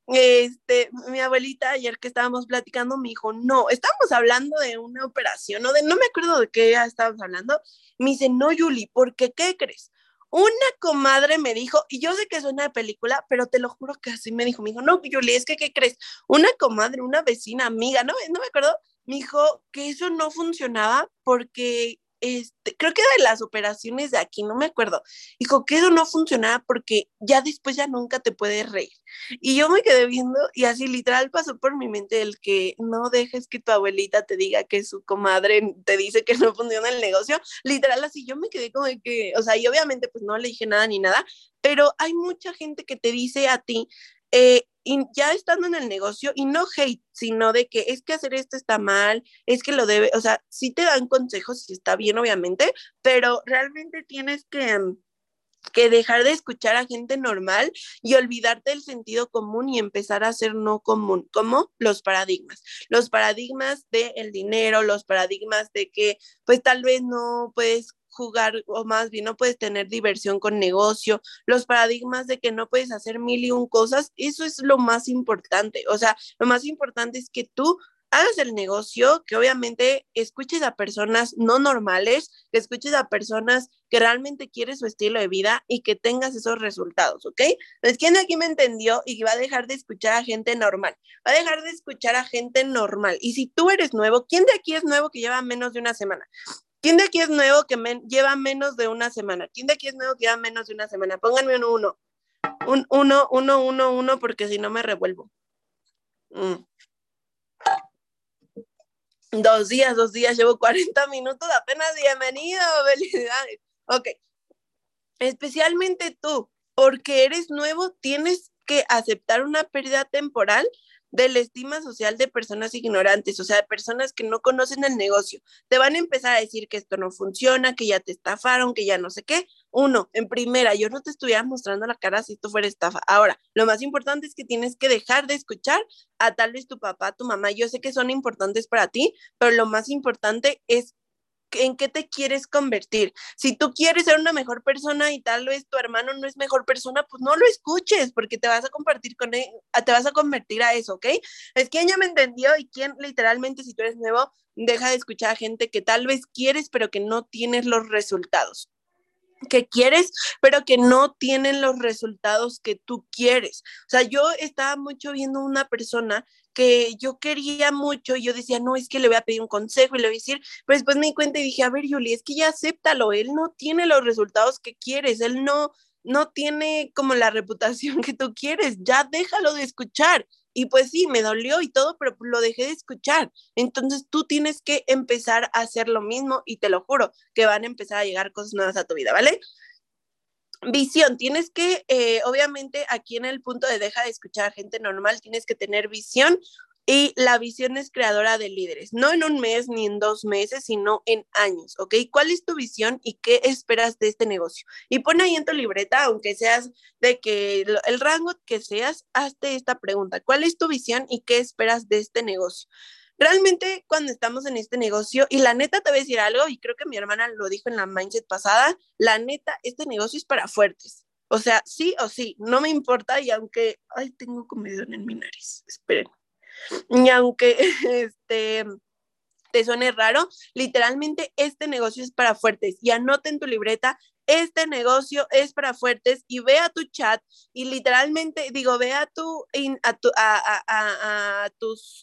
Este, mi abuelita ayer que estábamos platicando me dijo, no, estamos hablando de una operación, no, de, no me acuerdo de qué ya estábamos hablando. Me dice, no, Yuli, ¿por qué qué crees? Una comadre me dijo, y yo sé que es una película, pero te lo juro que así me dijo, me dijo, no, Julie, es que, ¿qué crees? Una comadre, una vecina, amiga, no, no me acuerdo, me dijo que eso no funcionaba porque este, creo que de las operaciones de aquí, no me acuerdo, dijo que eso no funcionaba porque ya después ya nunca te puedes reír. Y yo me quedé viendo y así literal pasó por mi mente el que no dejes que tu abuelita te diga que su comadre te dice que no funciona el negocio. Literal así, yo me quedé como de que, o sea, y obviamente pues no le dije nada ni nada, pero hay mucha gente que te dice a ti, eh, y ya estando en el negocio, y no hate, sino de que es que hacer esto está mal, es que lo debe, o sea, sí te dan consejos y está bien, obviamente, pero realmente tienes que, mm, que dejar de escuchar a gente normal y olvidarte del sentido común y empezar a ser no común, como los paradigmas. Los paradigmas del el dinero, los paradigmas de que pues tal vez no puedes jugar o más bien no puedes tener diversión con negocio, los paradigmas de que no puedes hacer mil y un cosas, eso es lo más importante. O sea, lo más importante es que tú hagas el negocio, que obviamente escuches a personas no normales, que escuches a personas que realmente quieren su estilo de vida y que tengas esos resultados, ¿ok? Entonces, ¿quién aquí me entendió y va a dejar de escuchar a gente normal? Va a dejar de escuchar a gente normal. Y si tú eres nuevo, ¿quién de aquí es nuevo que lleva menos de una semana? ¿Quién de aquí es nuevo que lleva menos de una semana? ¿Quién de aquí es nuevo que lleva menos de una semana? Pónganme un uno. Un uno, uno, uno, uno, porque si no me revuelvo. Mm. Dos días, dos días, llevo 40 minutos apenas. Bienvenido, felicidades. Ok. Especialmente tú, porque eres nuevo, tienes que aceptar una pérdida temporal de la estima social de personas ignorantes, o sea, de personas que no conocen el negocio. Te van a empezar a decir que esto no funciona, que ya te estafaron, que ya no sé qué. Uno, en primera, yo no te estuviera mostrando la cara si esto fuera estafa. Ahora, lo más importante es que tienes que dejar de escuchar a tal vez tu papá, tu mamá. Yo sé que son importantes para ti, pero lo más importante es en qué te quieres convertir. Si tú quieres ser una mejor persona y tal vez tu hermano no es mejor persona, pues no lo escuches porque te vas a compartir con él, te vas a convertir a eso, ¿ok? Es quien ya me entendió y quien literalmente si tú eres nuevo, deja de escuchar a gente que tal vez quieres pero que no tienes los resultados que quieres, pero que no tienen los resultados que tú quieres. O sea, yo estaba mucho viendo una persona que yo quería mucho y yo decía, no, es que le voy a pedir un consejo y le voy a decir, pero después me di cuenta y dije, a ver, Yuli, es que ya acéptalo, él no tiene los resultados que quieres, él no, no tiene como la reputación que tú quieres, ya déjalo de escuchar. Y pues sí, me dolió y todo, pero lo dejé de escuchar. Entonces tú tienes que empezar a hacer lo mismo y te lo juro que van a empezar a llegar cosas nuevas a tu vida, ¿vale? Visión, tienes que, eh, obviamente, aquí en el punto de deja de escuchar a gente normal, tienes que tener visión y la visión es creadora de líderes, no en un mes ni en dos meses, sino en años, ¿ok? ¿Cuál es tu visión y qué esperas de este negocio? Y pon ahí en tu libreta, aunque seas de que el rango que seas, hazte esta pregunta, ¿cuál es tu visión y qué esperas de este negocio? Realmente cuando estamos en este negocio, y la neta te voy a decir algo, y creo que mi hermana lo dijo en la mindset pasada, la neta, este negocio es para fuertes. O sea, sí o sí, no me importa y aunque, ay, tengo comedor en mi nariz, esperen. Y aunque, este, te suene raro, literalmente este negocio es para fuertes. Y anota en tu libreta este negocio es para fuertes y ve a tu chat y literalmente digo, ve a tu, a, a, a, a,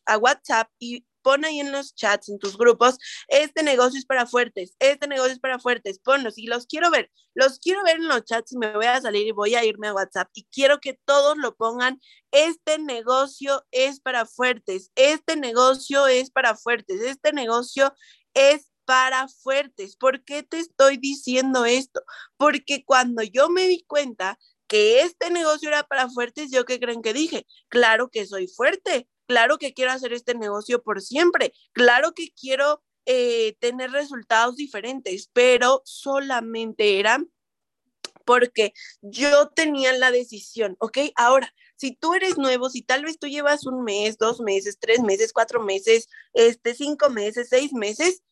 a WhatsApp y pon ahí en los chats, en tus grupos, este negocio es para fuertes, este negocio es para fuertes, ponlos y los quiero ver, los quiero ver en los chats y me voy a salir y voy a irme a WhatsApp y quiero que todos lo pongan, este negocio es para fuertes, este negocio es para fuertes, este negocio es para fuertes. ¿Por qué te estoy diciendo esto? Porque cuando yo me di cuenta que este negocio era para fuertes, yo qué creen que dije, claro que soy fuerte, claro que quiero hacer este negocio por siempre, claro que quiero eh, tener resultados diferentes, pero solamente eran porque yo tenía la decisión, ¿ok? Ahora, si tú eres nuevo, si tal vez tú llevas un mes, dos meses, tres meses, cuatro meses, este, cinco meses, seis meses,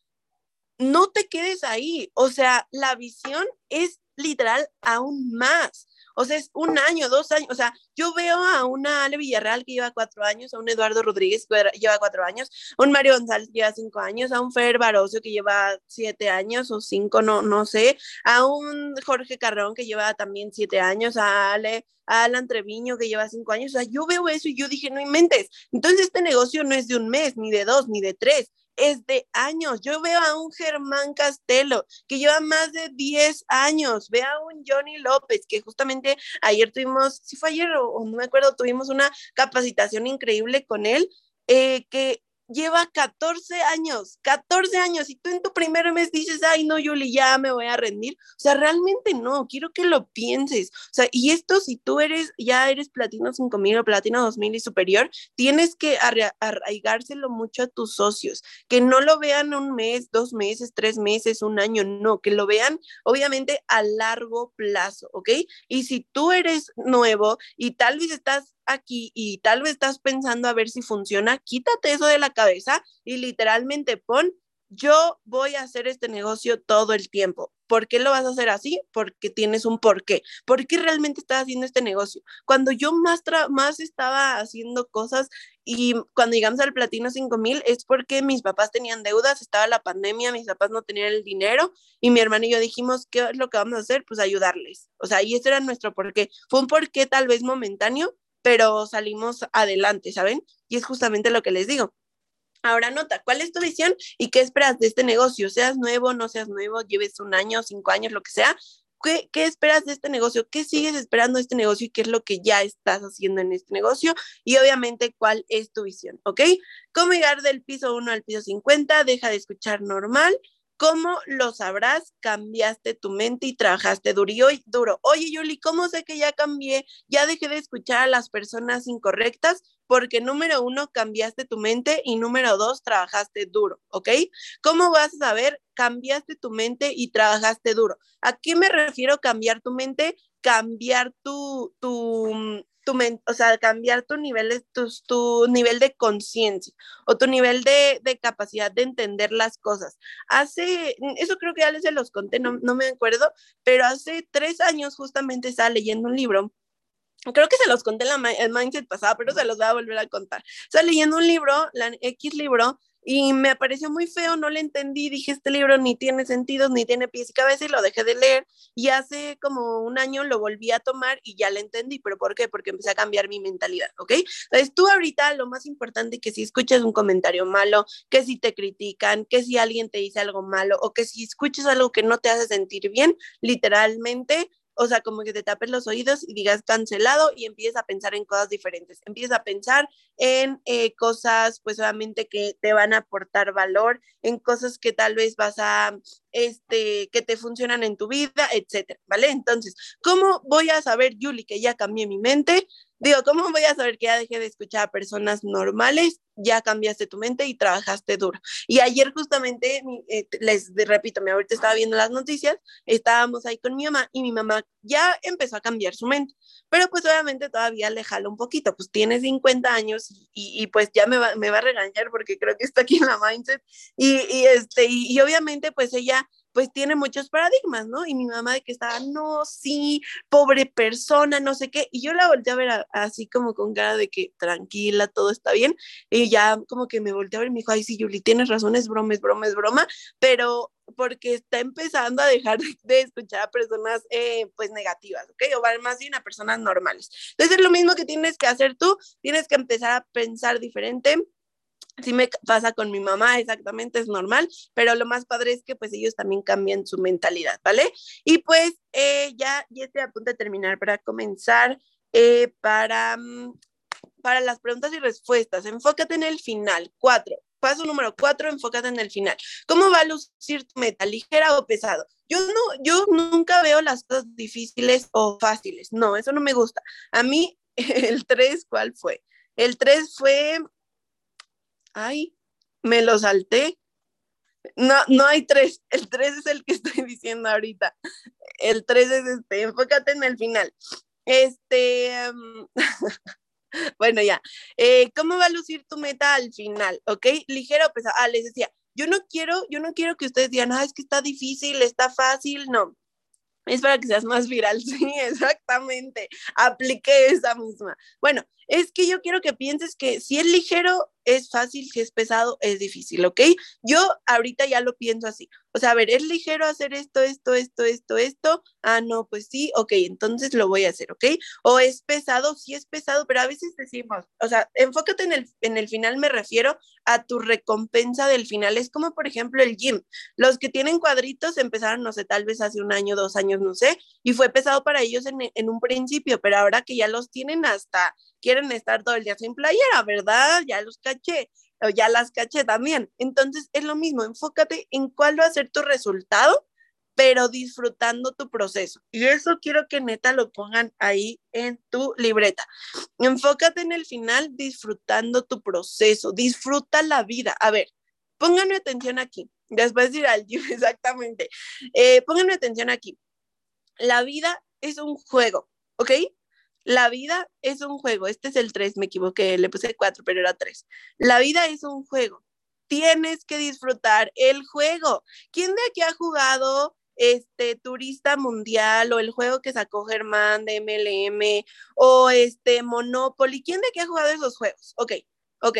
no te quedes ahí. O sea, la visión es literal aún más. O sea, es un año, dos años. O sea, yo veo a una Ale Villarreal que lleva cuatro años, a un Eduardo Rodríguez que lleva cuatro años, a un Mario González que lleva cinco años, a un Fer Barocio que lleva siete años o cinco, no, no sé, a un Jorge Carrón que lleva también siete años, a Ale, a Alan Treviño que lleva cinco años. O sea, yo veo eso y yo dije, no inventes. Entonces, este negocio no es de un mes, ni de dos, ni de tres es de años. Yo veo a un Germán Castelo que lleva más de 10 años. Veo a un Johnny López que justamente ayer tuvimos, si fue ayer o, no me acuerdo, tuvimos una capacitación increíble con él. Eh, que lleva 14 años, 14 años, y tú en tu primer mes dices, ay, no, Yuli, ya me voy a rendir. O sea, realmente no, quiero que lo pienses. O sea, y esto, si tú eres, ya eres platino 5000 o platino 2000 y superior, tienes que arraigárselo mucho a tus socios, que no lo vean un mes, dos meses, tres meses, un año, no, que lo vean, obviamente, a largo plazo, ¿ok? Y si tú eres nuevo y tal vez estás aquí y tal vez estás pensando a ver si funciona, quítate eso de la cabeza y literalmente pon, yo voy a hacer este negocio todo el tiempo. ¿Por qué lo vas a hacer así? Porque tienes un porqué. ¿Por qué realmente estás haciendo este negocio? Cuando yo más, más estaba haciendo cosas y cuando llegamos al platino 5000 es porque mis papás tenían deudas, estaba la pandemia, mis papás no tenían el dinero y mi hermano y yo dijimos, ¿qué es lo que vamos a hacer? Pues ayudarles. O sea, y ese era nuestro porqué. Fue un porqué tal vez momentáneo, pero salimos adelante, ¿saben? Y es justamente lo que les digo. Ahora nota, ¿cuál es tu visión y qué esperas de este negocio? Seas nuevo, no seas nuevo, lleves un año, cinco años, lo que sea. ¿Qué, ¿Qué, esperas de este negocio? ¿Qué sigues esperando de este negocio y qué es lo que ya estás haciendo en este negocio? Y obviamente, ¿cuál es tu visión? ¿Ok? ¿Cómo llegar del piso 1 al piso 50? Deja de escuchar normal ¿Cómo lo sabrás? Cambiaste tu mente y trabajaste duro. Y hoy, duro. Oye, Yuli, ¿cómo sé que ya cambié? Ya dejé de escuchar a las personas incorrectas porque número uno, cambiaste tu mente y número dos, trabajaste duro, ¿ok? ¿Cómo vas a saber? Cambiaste tu mente y trabajaste duro. ¿A qué me refiero cambiar tu mente? Cambiar tu, tu, o sea, cambiar tu nivel de, tu, nivel de conciencia o tu nivel de, capacidad de entender las cosas. Hace, eso creo que ya les se los conté, no, no me acuerdo, pero hace tres años justamente estaba leyendo un libro creo que se los conté en la, el mindset pasado, pero se los voy a volver a contar. Estaba leyendo un libro, la X libro, y me pareció muy feo, no le entendí, dije, este libro ni tiene sentido, ni tiene pies y cabeza y lo dejé de leer y hace como un año lo volví a tomar y ya le entendí, pero ¿por qué? Porque empecé a cambiar mi mentalidad, ¿ok? Entonces tú ahorita lo más importante que si escuchas un comentario malo, que si te critican, que si alguien te dice algo malo o que si escuchas algo que no te hace sentir bien, literalmente o sea, como que te tapes los oídos y digas cancelado y empieces a pensar en cosas diferentes. Empiezas a pensar en eh, cosas, pues obviamente que te van a aportar valor, en cosas que tal vez vas a, este, que te funcionan en tu vida, etcétera, ¿vale? Entonces, ¿cómo voy a saber, Yuli, que ya cambié mi mente? Digo, ¿cómo voy a saber que ya dejé de escuchar a personas normales? Ya cambiaste tu mente y trabajaste duro. Y ayer justamente, eh, les repito, mi ahorita estaba viendo las noticias, estábamos ahí con mi mamá y mi mamá ya empezó a cambiar su mente, pero pues obviamente todavía le jala un poquito, pues tiene 50 años y, y pues ya me va, me va, a regañar porque creo que está aquí en la mindset y, y este, y obviamente pues ella pues tiene muchos paradigmas, ¿no? Y mi mamá de que estaba, no, sí, pobre persona, no sé qué. Y yo la volteé a ver así como con cara de que tranquila, todo está bien. Y ya como que me volteé a ver y me dijo, ay, sí, Yuli, tienes razón, es broma, es broma, es broma, pero porque está empezando a dejar de escuchar a personas eh, pues negativas, ¿ok? O más bien a personas normales. Entonces es lo mismo que tienes que hacer tú, tienes que empezar a pensar diferente, Sí me pasa con mi mamá, exactamente, es normal, pero lo más padre es que pues ellos también cambian su mentalidad, ¿vale? Y pues eh, ya, ya estoy a punto de terminar para comenzar eh, para, mm, para las preguntas y respuestas. Enfócate en el final. Cuatro. Paso número cuatro, enfócate en el final. ¿Cómo va a lucir tu meta? ¿Ligera o pesado? Yo no, yo nunca veo las cosas difíciles o fáciles. No, eso no me gusta. A mí, el tres, ¿cuál fue? El tres fue ay, me lo salté. No, no hay tres, el tres es el que estoy diciendo ahorita. El tres es este, enfócate en el final. Este, em, bueno, ya. Eh, ¿Cómo va a lucir tu meta al final? ¿Ok? Ligero o pesado. Ah, les decía, yo no quiero, yo no quiero que ustedes digan, ah, es que está difícil, está fácil. No, es para que seas más viral, sí, exactamente. Apliqué esa misma. Bueno, es que yo quiero que pienses que si es ligero, es fácil, si es pesado, es difícil, ¿ok? Yo ahorita ya lo pienso así. O sea, a ver, es ligero hacer esto, esto, esto, esto, esto. Ah, no, pues sí, ok, entonces lo voy a hacer, ¿ok? O es pesado, sí es pesado, pero a veces decimos, o sea, enfócate en el, en el final, me refiero a tu recompensa del final. Es como, por ejemplo, el gym. Los que tienen cuadritos empezaron, no sé, tal vez hace un año, dos años, no sé, y fue pesado para ellos en, en un principio, pero ahora que ya los tienen hasta quieren estar todo el día sin playera, ¿verdad? Ya los caché, o ya las caché también. Entonces es lo mismo, enfócate en cuál va a ser tu resultado, pero disfrutando tu proceso. Y eso quiero que neta lo pongan ahí en tu libreta. Enfócate en el final disfrutando tu proceso, disfruta la vida. A ver, pónganme atención aquí. Después de ir al gym, exactamente. Eh, pónganme atención aquí. La vida es un juego, ¿ok? La vida es un juego. Este es el 3, me equivoqué, le puse 4, pero era 3. La vida es un juego. Tienes que disfrutar el juego. ¿Quién de aquí ha jugado este turista mundial o el juego que sacó Germán de MLM o este Monopoly? ¿Quién de aquí ha jugado esos juegos? Ok, ok.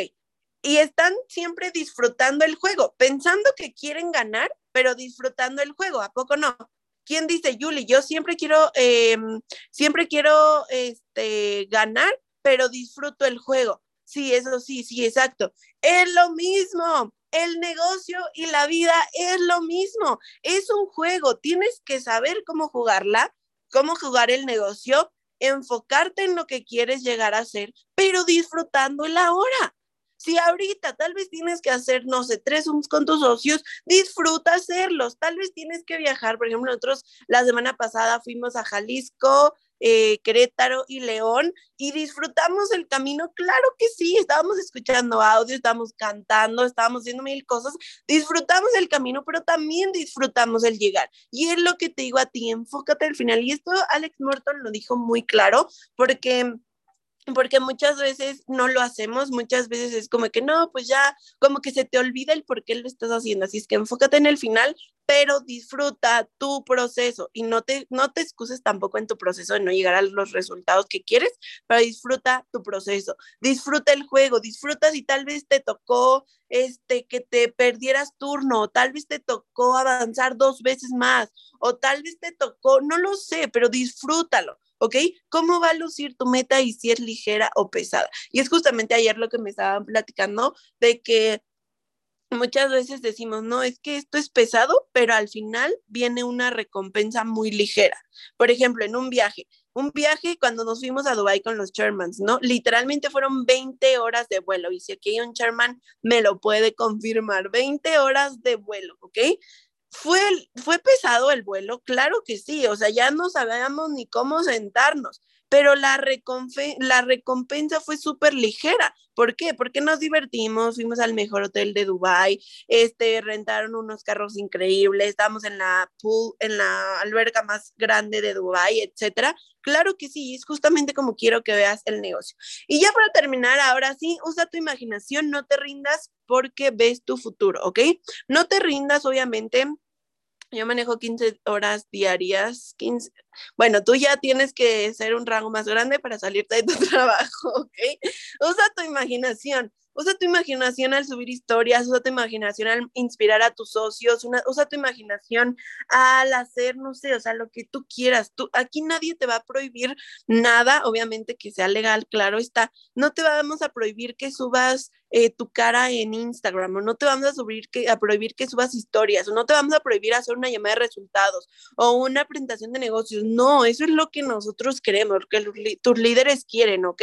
Y están siempre disfrutando el juego, pensando que quieren ganar, pero disfrutando el juego. ¿A poco no? ¿Quién dice, Yuli? Yo siempre quiero, em, siempre quiero este, ganar, pero disfruto el juego. Sí, eso sí, sí, exacto. Es lo mismo. El negocio y la vida es lo mismo. Es un juego. Tienes que saber cómo jugarla, cómo jugar el negocio, enfocarte en lo que quieres llegar a ser, pero disfrutando la hora. Si ahorita tal vez tienes que hacer, no sé, tres Zooms con tus socios, disfruta hacerlos. Tal vez tienes que viajar. Por ejemplo, nosotros la semana pasada fuimos a Jalisco, eh, Querétaro y León y disfrutamos el camino. Claro que sí, estábamos escuchando audio, estábamos cantando, estábamos haciendo mil cosas. Disfrutamos el camino, pero también disfrutamos el llegar. Y es lo que te digo a ti, enfócate al final. Y esto Alex Morton lo dijo muy claro porque porque muchas veces no lo hacemos, muchas veces es como que no, pues ya, como que se te olvida el por qué lo estás haciendo, así es que enfócate en el final, pero disfruta tu proceso y no te, no te excuses tampoco en tu proceso de no llegar a los resultados que quieres, pero disfruta tu proceso, disfruta el juego, disfruta si tal vez te tocó este, que te perdieras turno, tal vez te tocó avanzar dos veces más, o tal vez te tocó, no lo sé, pero disfrútalo ¿ok? ¿Cómo va a lucir tu meta y si es ligera o pesada? Y es justamente ayer lo que me estaban platicando de que muchas veces decimos, no, es que esto es pesado, pero al final viene una recompensa muy ligera. Por ejemplo, en un viaje, un viaje cuando nos fuimos a Dubai con los Shermans, ¿no? Literalmente fueron 20 horas de vuelo y si aquí hay un Sherman, me lo puede confirmar, 20 horas de vuelo, ¿ok? ¿Fue, ¿Fue pesado el vuelo? Claro que sí, o sea, ya no sabíamos ni cómo sentarnos, pero la, recompensa fue súper ligera. ¿Por qué? Porque nos divertimos, fuimos al mejor hotel de Dubai, este, rentaron unos carros increíbles, estábamos en la pool, en la alberca más grande de Dubai, etcétera. Claro que sí, es justamente como quiero que veas el negocio. Y ya para terminar, ahora sí, usa tu imaginación, no te rindas porque ves tu futuro, ¿ok? No te rindas, obviamente yo manejo 15 horas diarias, 15. Bueno, tú ya tienes que ser un rango más grande para salirte de tu trabajo, ¿ok? Usa tu imaginación. Usa tu imaginación al subir historias, usa tu imaginación al inspirar a tus socios, usa tu imaginación al hacer, no sé, o sea, lo que tú quieras. Aquí nadie te va a prohibir nada, obviamente que sea legal, claro está. No te vamos a prohibir que subas eh, tu cara en Instagram, o no te vamos a, subir que, a prohibir que subas historias, o no te vamos a prohibir hacer una llamada de resultados o una presentación de negocios. No, eso es lo que nosotros queremos, lo que tus líderes quieren, ¿ok?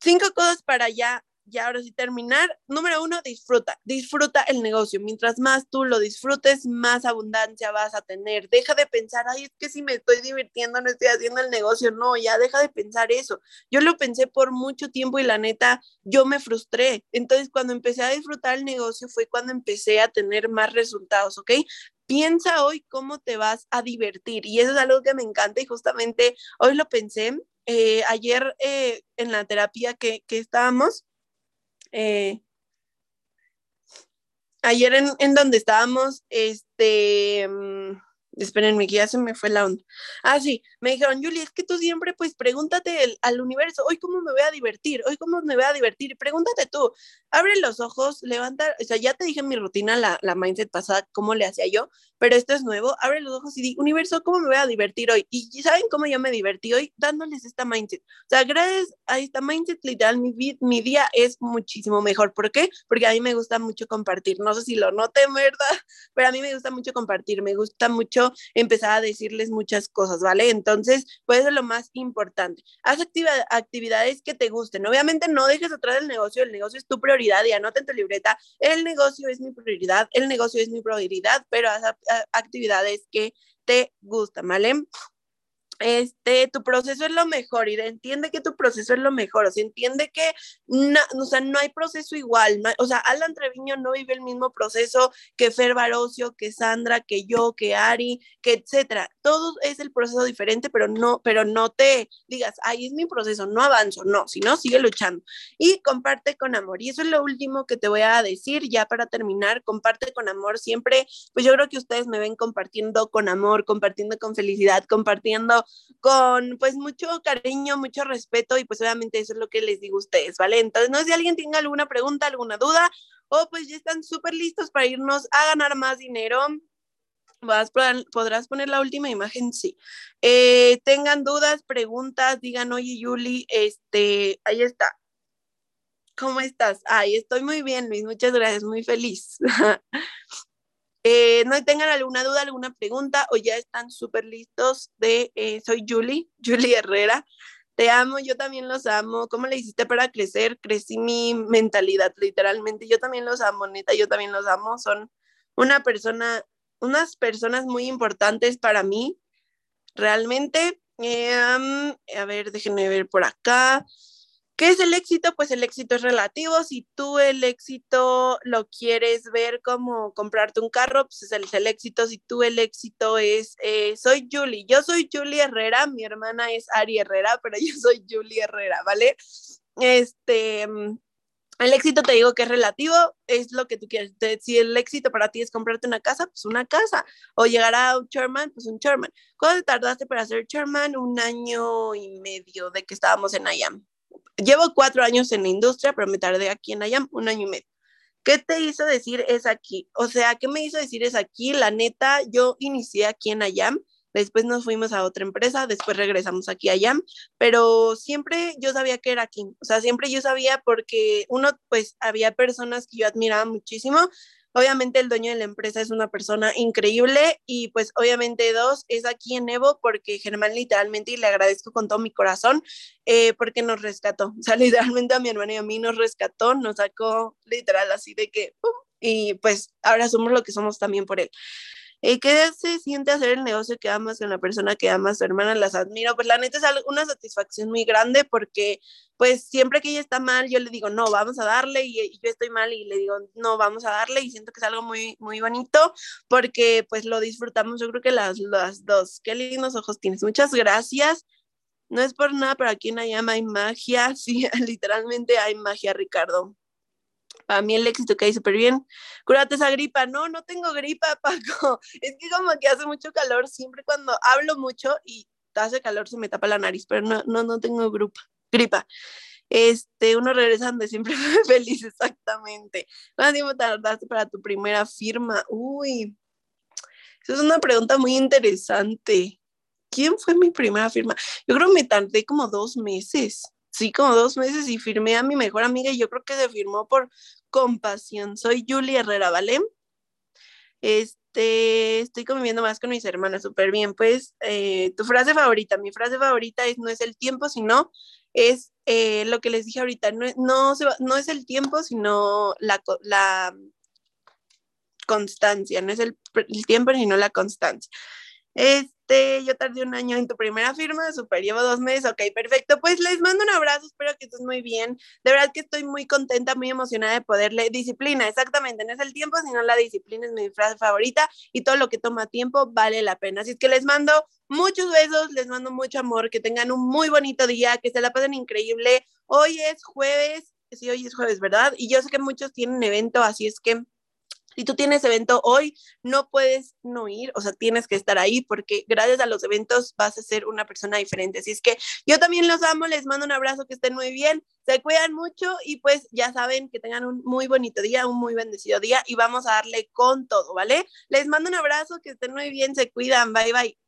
Cinco cosas para ya y ahora sí terminar, número uno, disfruta, disfruta el negocio. Mientras más tú lo disfrutes, más abundancia vas a tener. Deja de pensar, ay, es que si me estoy divirtiendo, no estoy haciendo el negocio. No, ya deja de pensar eso. Yo lo pensé por mucho tiempo y la neta, yo me frustré. Entonces, cuando empecé a disfrutar el negocio fue cuando empecé a tener más resultados, ¿ok? Piensa hoy cómo te vas a divertir y eso es algo que me encanta y justamente hoy lo pensé. Eh, ayer eh, en la terapia que, que estábamos, eh, ayer en, en, donde estábamos, este, mm, espérenme que ya se me fue la onda. Ah, sí, me dijeron, Julie, es que tú siempre pues pregúntate al universo, hoy cómo me voy a divertir, hoy cómo me voy a divertir, pregúntate tú, abre los ojos, levanta, o sea, ya te dije en mi rutina, la, la mindset pasada, cómo le hacía yo, pero esto es nuevo, abre los ojos y di, universo, ¿cómo me voy a divertir hoy? Y ¿saben cómo yo me divertí hoy? Dándoles esta mindset. O sea, gracias a esta mindset, literal, mi, mi día es muchísimo mejor. ¿Por qué? Porque a mí me gusta mucho compartir. No sé si lo noten, ¿verdad? Pero a mí me gusta mucho compartir, me gusta mucho empezar a decirles muchas cosas, ¿vale? Entonces, pues es lo más importante. Haz actividades que te gusten. Obviamente no dejes atrás el negocio, el negocio es tu prioridad y anota en tu libreta, el negocio es mi prioridad, el negocio es mi prioridad, pero haz actividades que te gustan, ¿vale? Este, tu proceso es lo mejor y entiende que tu proceso es lo mejor, o sea, entiende que no, o sea, no hay proceso igual, o sea, Alan Treviño no vive el mismo proceso que Fer Barocio, que Sandra, que yo, que Ari, que etcétera, todo es el proceso diferente, pero no, pero no te digas, ahí es mi proceso, no avanzo, no, sino sigue luchando. Y comparte con amor, y eso es lo último que te voy a decir ya para terminar, comparte con amor siempre, pues yo creo que ustedes me ven compartiendo con amor, compartiendo con felicidad, compartiendo con pues mucho cariño, mucho respeto y pues obviamente eso es lo que les digo a ustedes, ¿vale? Entonces, no sé si alguien tenga alguna pregunta, alguna duda o pues ya están súper listos para irnos a ganar más dinero. ¿Podrás poner la última imagen? Sí. Eh, tengan dudas, preguntas, digan, oye, Yuli, este, ahí está. ¿Cómo estás? Ay, estoy muy bien, Luis, muchas gracias, muy feliz. Eh, no tengan alguna duda, alguna pregunta o ya están súper listos de, eh, soy Julie, Julie Herrera. Te amo, yo también los amo. ¿Cómo le hiciste para crecer? Crecí mi mentalidad, literalmente. Yo también los amo, neta, yo también los amo. Son una persona, unas personas muy importantes para mí, realmente. Eh, a ver, déjenme ver por acá. ¿Qué es el éxito? Pues el éxito es relativo. Si tú el éxito lo quieres ver como comprarte un carro, pues es el, éxito. Si tú el éxito es, eh, soy Julie, yo soy Julie Herrera, mi hermana es Ari Herrera, pero yo soy Julie Herrera, ¿vale? Este, mm, el éxito te digo que es relativo, es lo que tú quieres. Si el éxito para ti es comprarte una casa, pues una casa. O llegar a un chairman, pues un chairman. ¿Cuánto tardaste para ser chairman? Un año y medio de que estábamos en IAM llevo cuatro años en la industria, pero me tardé aquí en IAM un año y medio. ¿Qué te hizo decir es aquí? O sea, ¿qué me hizo decir es aquí? La neta, yo inicié aquí en IAM, después nos fuimos a otra empresa, después regresamos aquí a IAM, pero siempre yo sabía que era aquí, o sea, siempre yo sabía porque uno, pues había personas que yo admiraba muchísimo Obviamente el dueño de la empresa es una persona increíble y pues obviamente dos es aquí en Evo porque Germán literalmente y le agradezco con todo mi corazón eh, porque nos rescató, o sea, literalmente a mi hermano y a mí nos rescató, nos sacó literal así de que, y pues ahora somos lo que somos también por él. Eh, ¿Qué se siente hacer el negocio que amas con la persona que amas? Tu hermana las admiro. Pues la neta es una satisfacción muy grande porque pues siempre que ella está mal, yo le digo, no, vamos a darle y, yo estoy mal y le digo, no, vamos a darle y siento que es algo muy, muy bonito porque pues lo disfrutamos, yo creo que las, las dos. Qué lindos ojos tienes. Muchas gracias. No es por nada, pero aquí en Ayama hay magia, sí, literalmente hay magia, Ricardo. Para mí el éxito cae súper bien. Cúrate esa gripa. No, no tengo gripa, Paco. Es que como que hace mucho calor, siempre cuando hablo mucho y hace calor se me tapa la nariz, pero no, no, no tengo grupa, gripa. Este, uno regresa donde siempre feliz, exactamente. ¿Cuánto tiempo tardaste para tu primera firma? Uy, esa es una pregunta muy interesante. ¿Quién fue mi primera firma? Yo creo que me tardé como dos meses. Sí, como dos meses y firmé a mi mejor amiga y yo creo que se firmó por compasión. Soy Julie Herrera, ¿vale? Este, estoy conviviendo más con mis hermanas, súper bien. Pues, eh, tu frase favorita, mi frase favorita es no es el tiempo, sino es eh, lo que les dije ahorita, no, no, no es el tiempo, sino la, la constancia, no es el, el tiempo, sino la constancia. Yo tardé un año en tu primera firma, super, llevo dos meses, ok, perfecto. Pues les mando un abrazo, espero que estés muy bien. De verdad que estoy muy contenta, muy emocionada de poderle. Disciplina, exactamente, no es el tiempo, sino la disciplina es mi frase favorita y todo lo que toma tiempo vale la pena. Así es que les mando muchos besos, les mando mucho amor, que tengan un muy bonito día, que se la pasen increíble. Hoy es jueves, sí, hoy es jueves, ¿verdad? Y yo sé que muchos tienen evento, así es que si tú tienes evento hoy, no puedes no ir, o sea, tienes que estar ahí porque gracias a los eventos vas a ser una persona diferente. Así es que yo también los amo, les mando un abrazo, que estén muy bien, se cuidan mucho y pues ya saben que tengan un muy bonito día, un muy bendecido día y vamos a darle con todo, ¿vale? Les mando un abrazo, que estén muy bien, se cuidan, bye bye.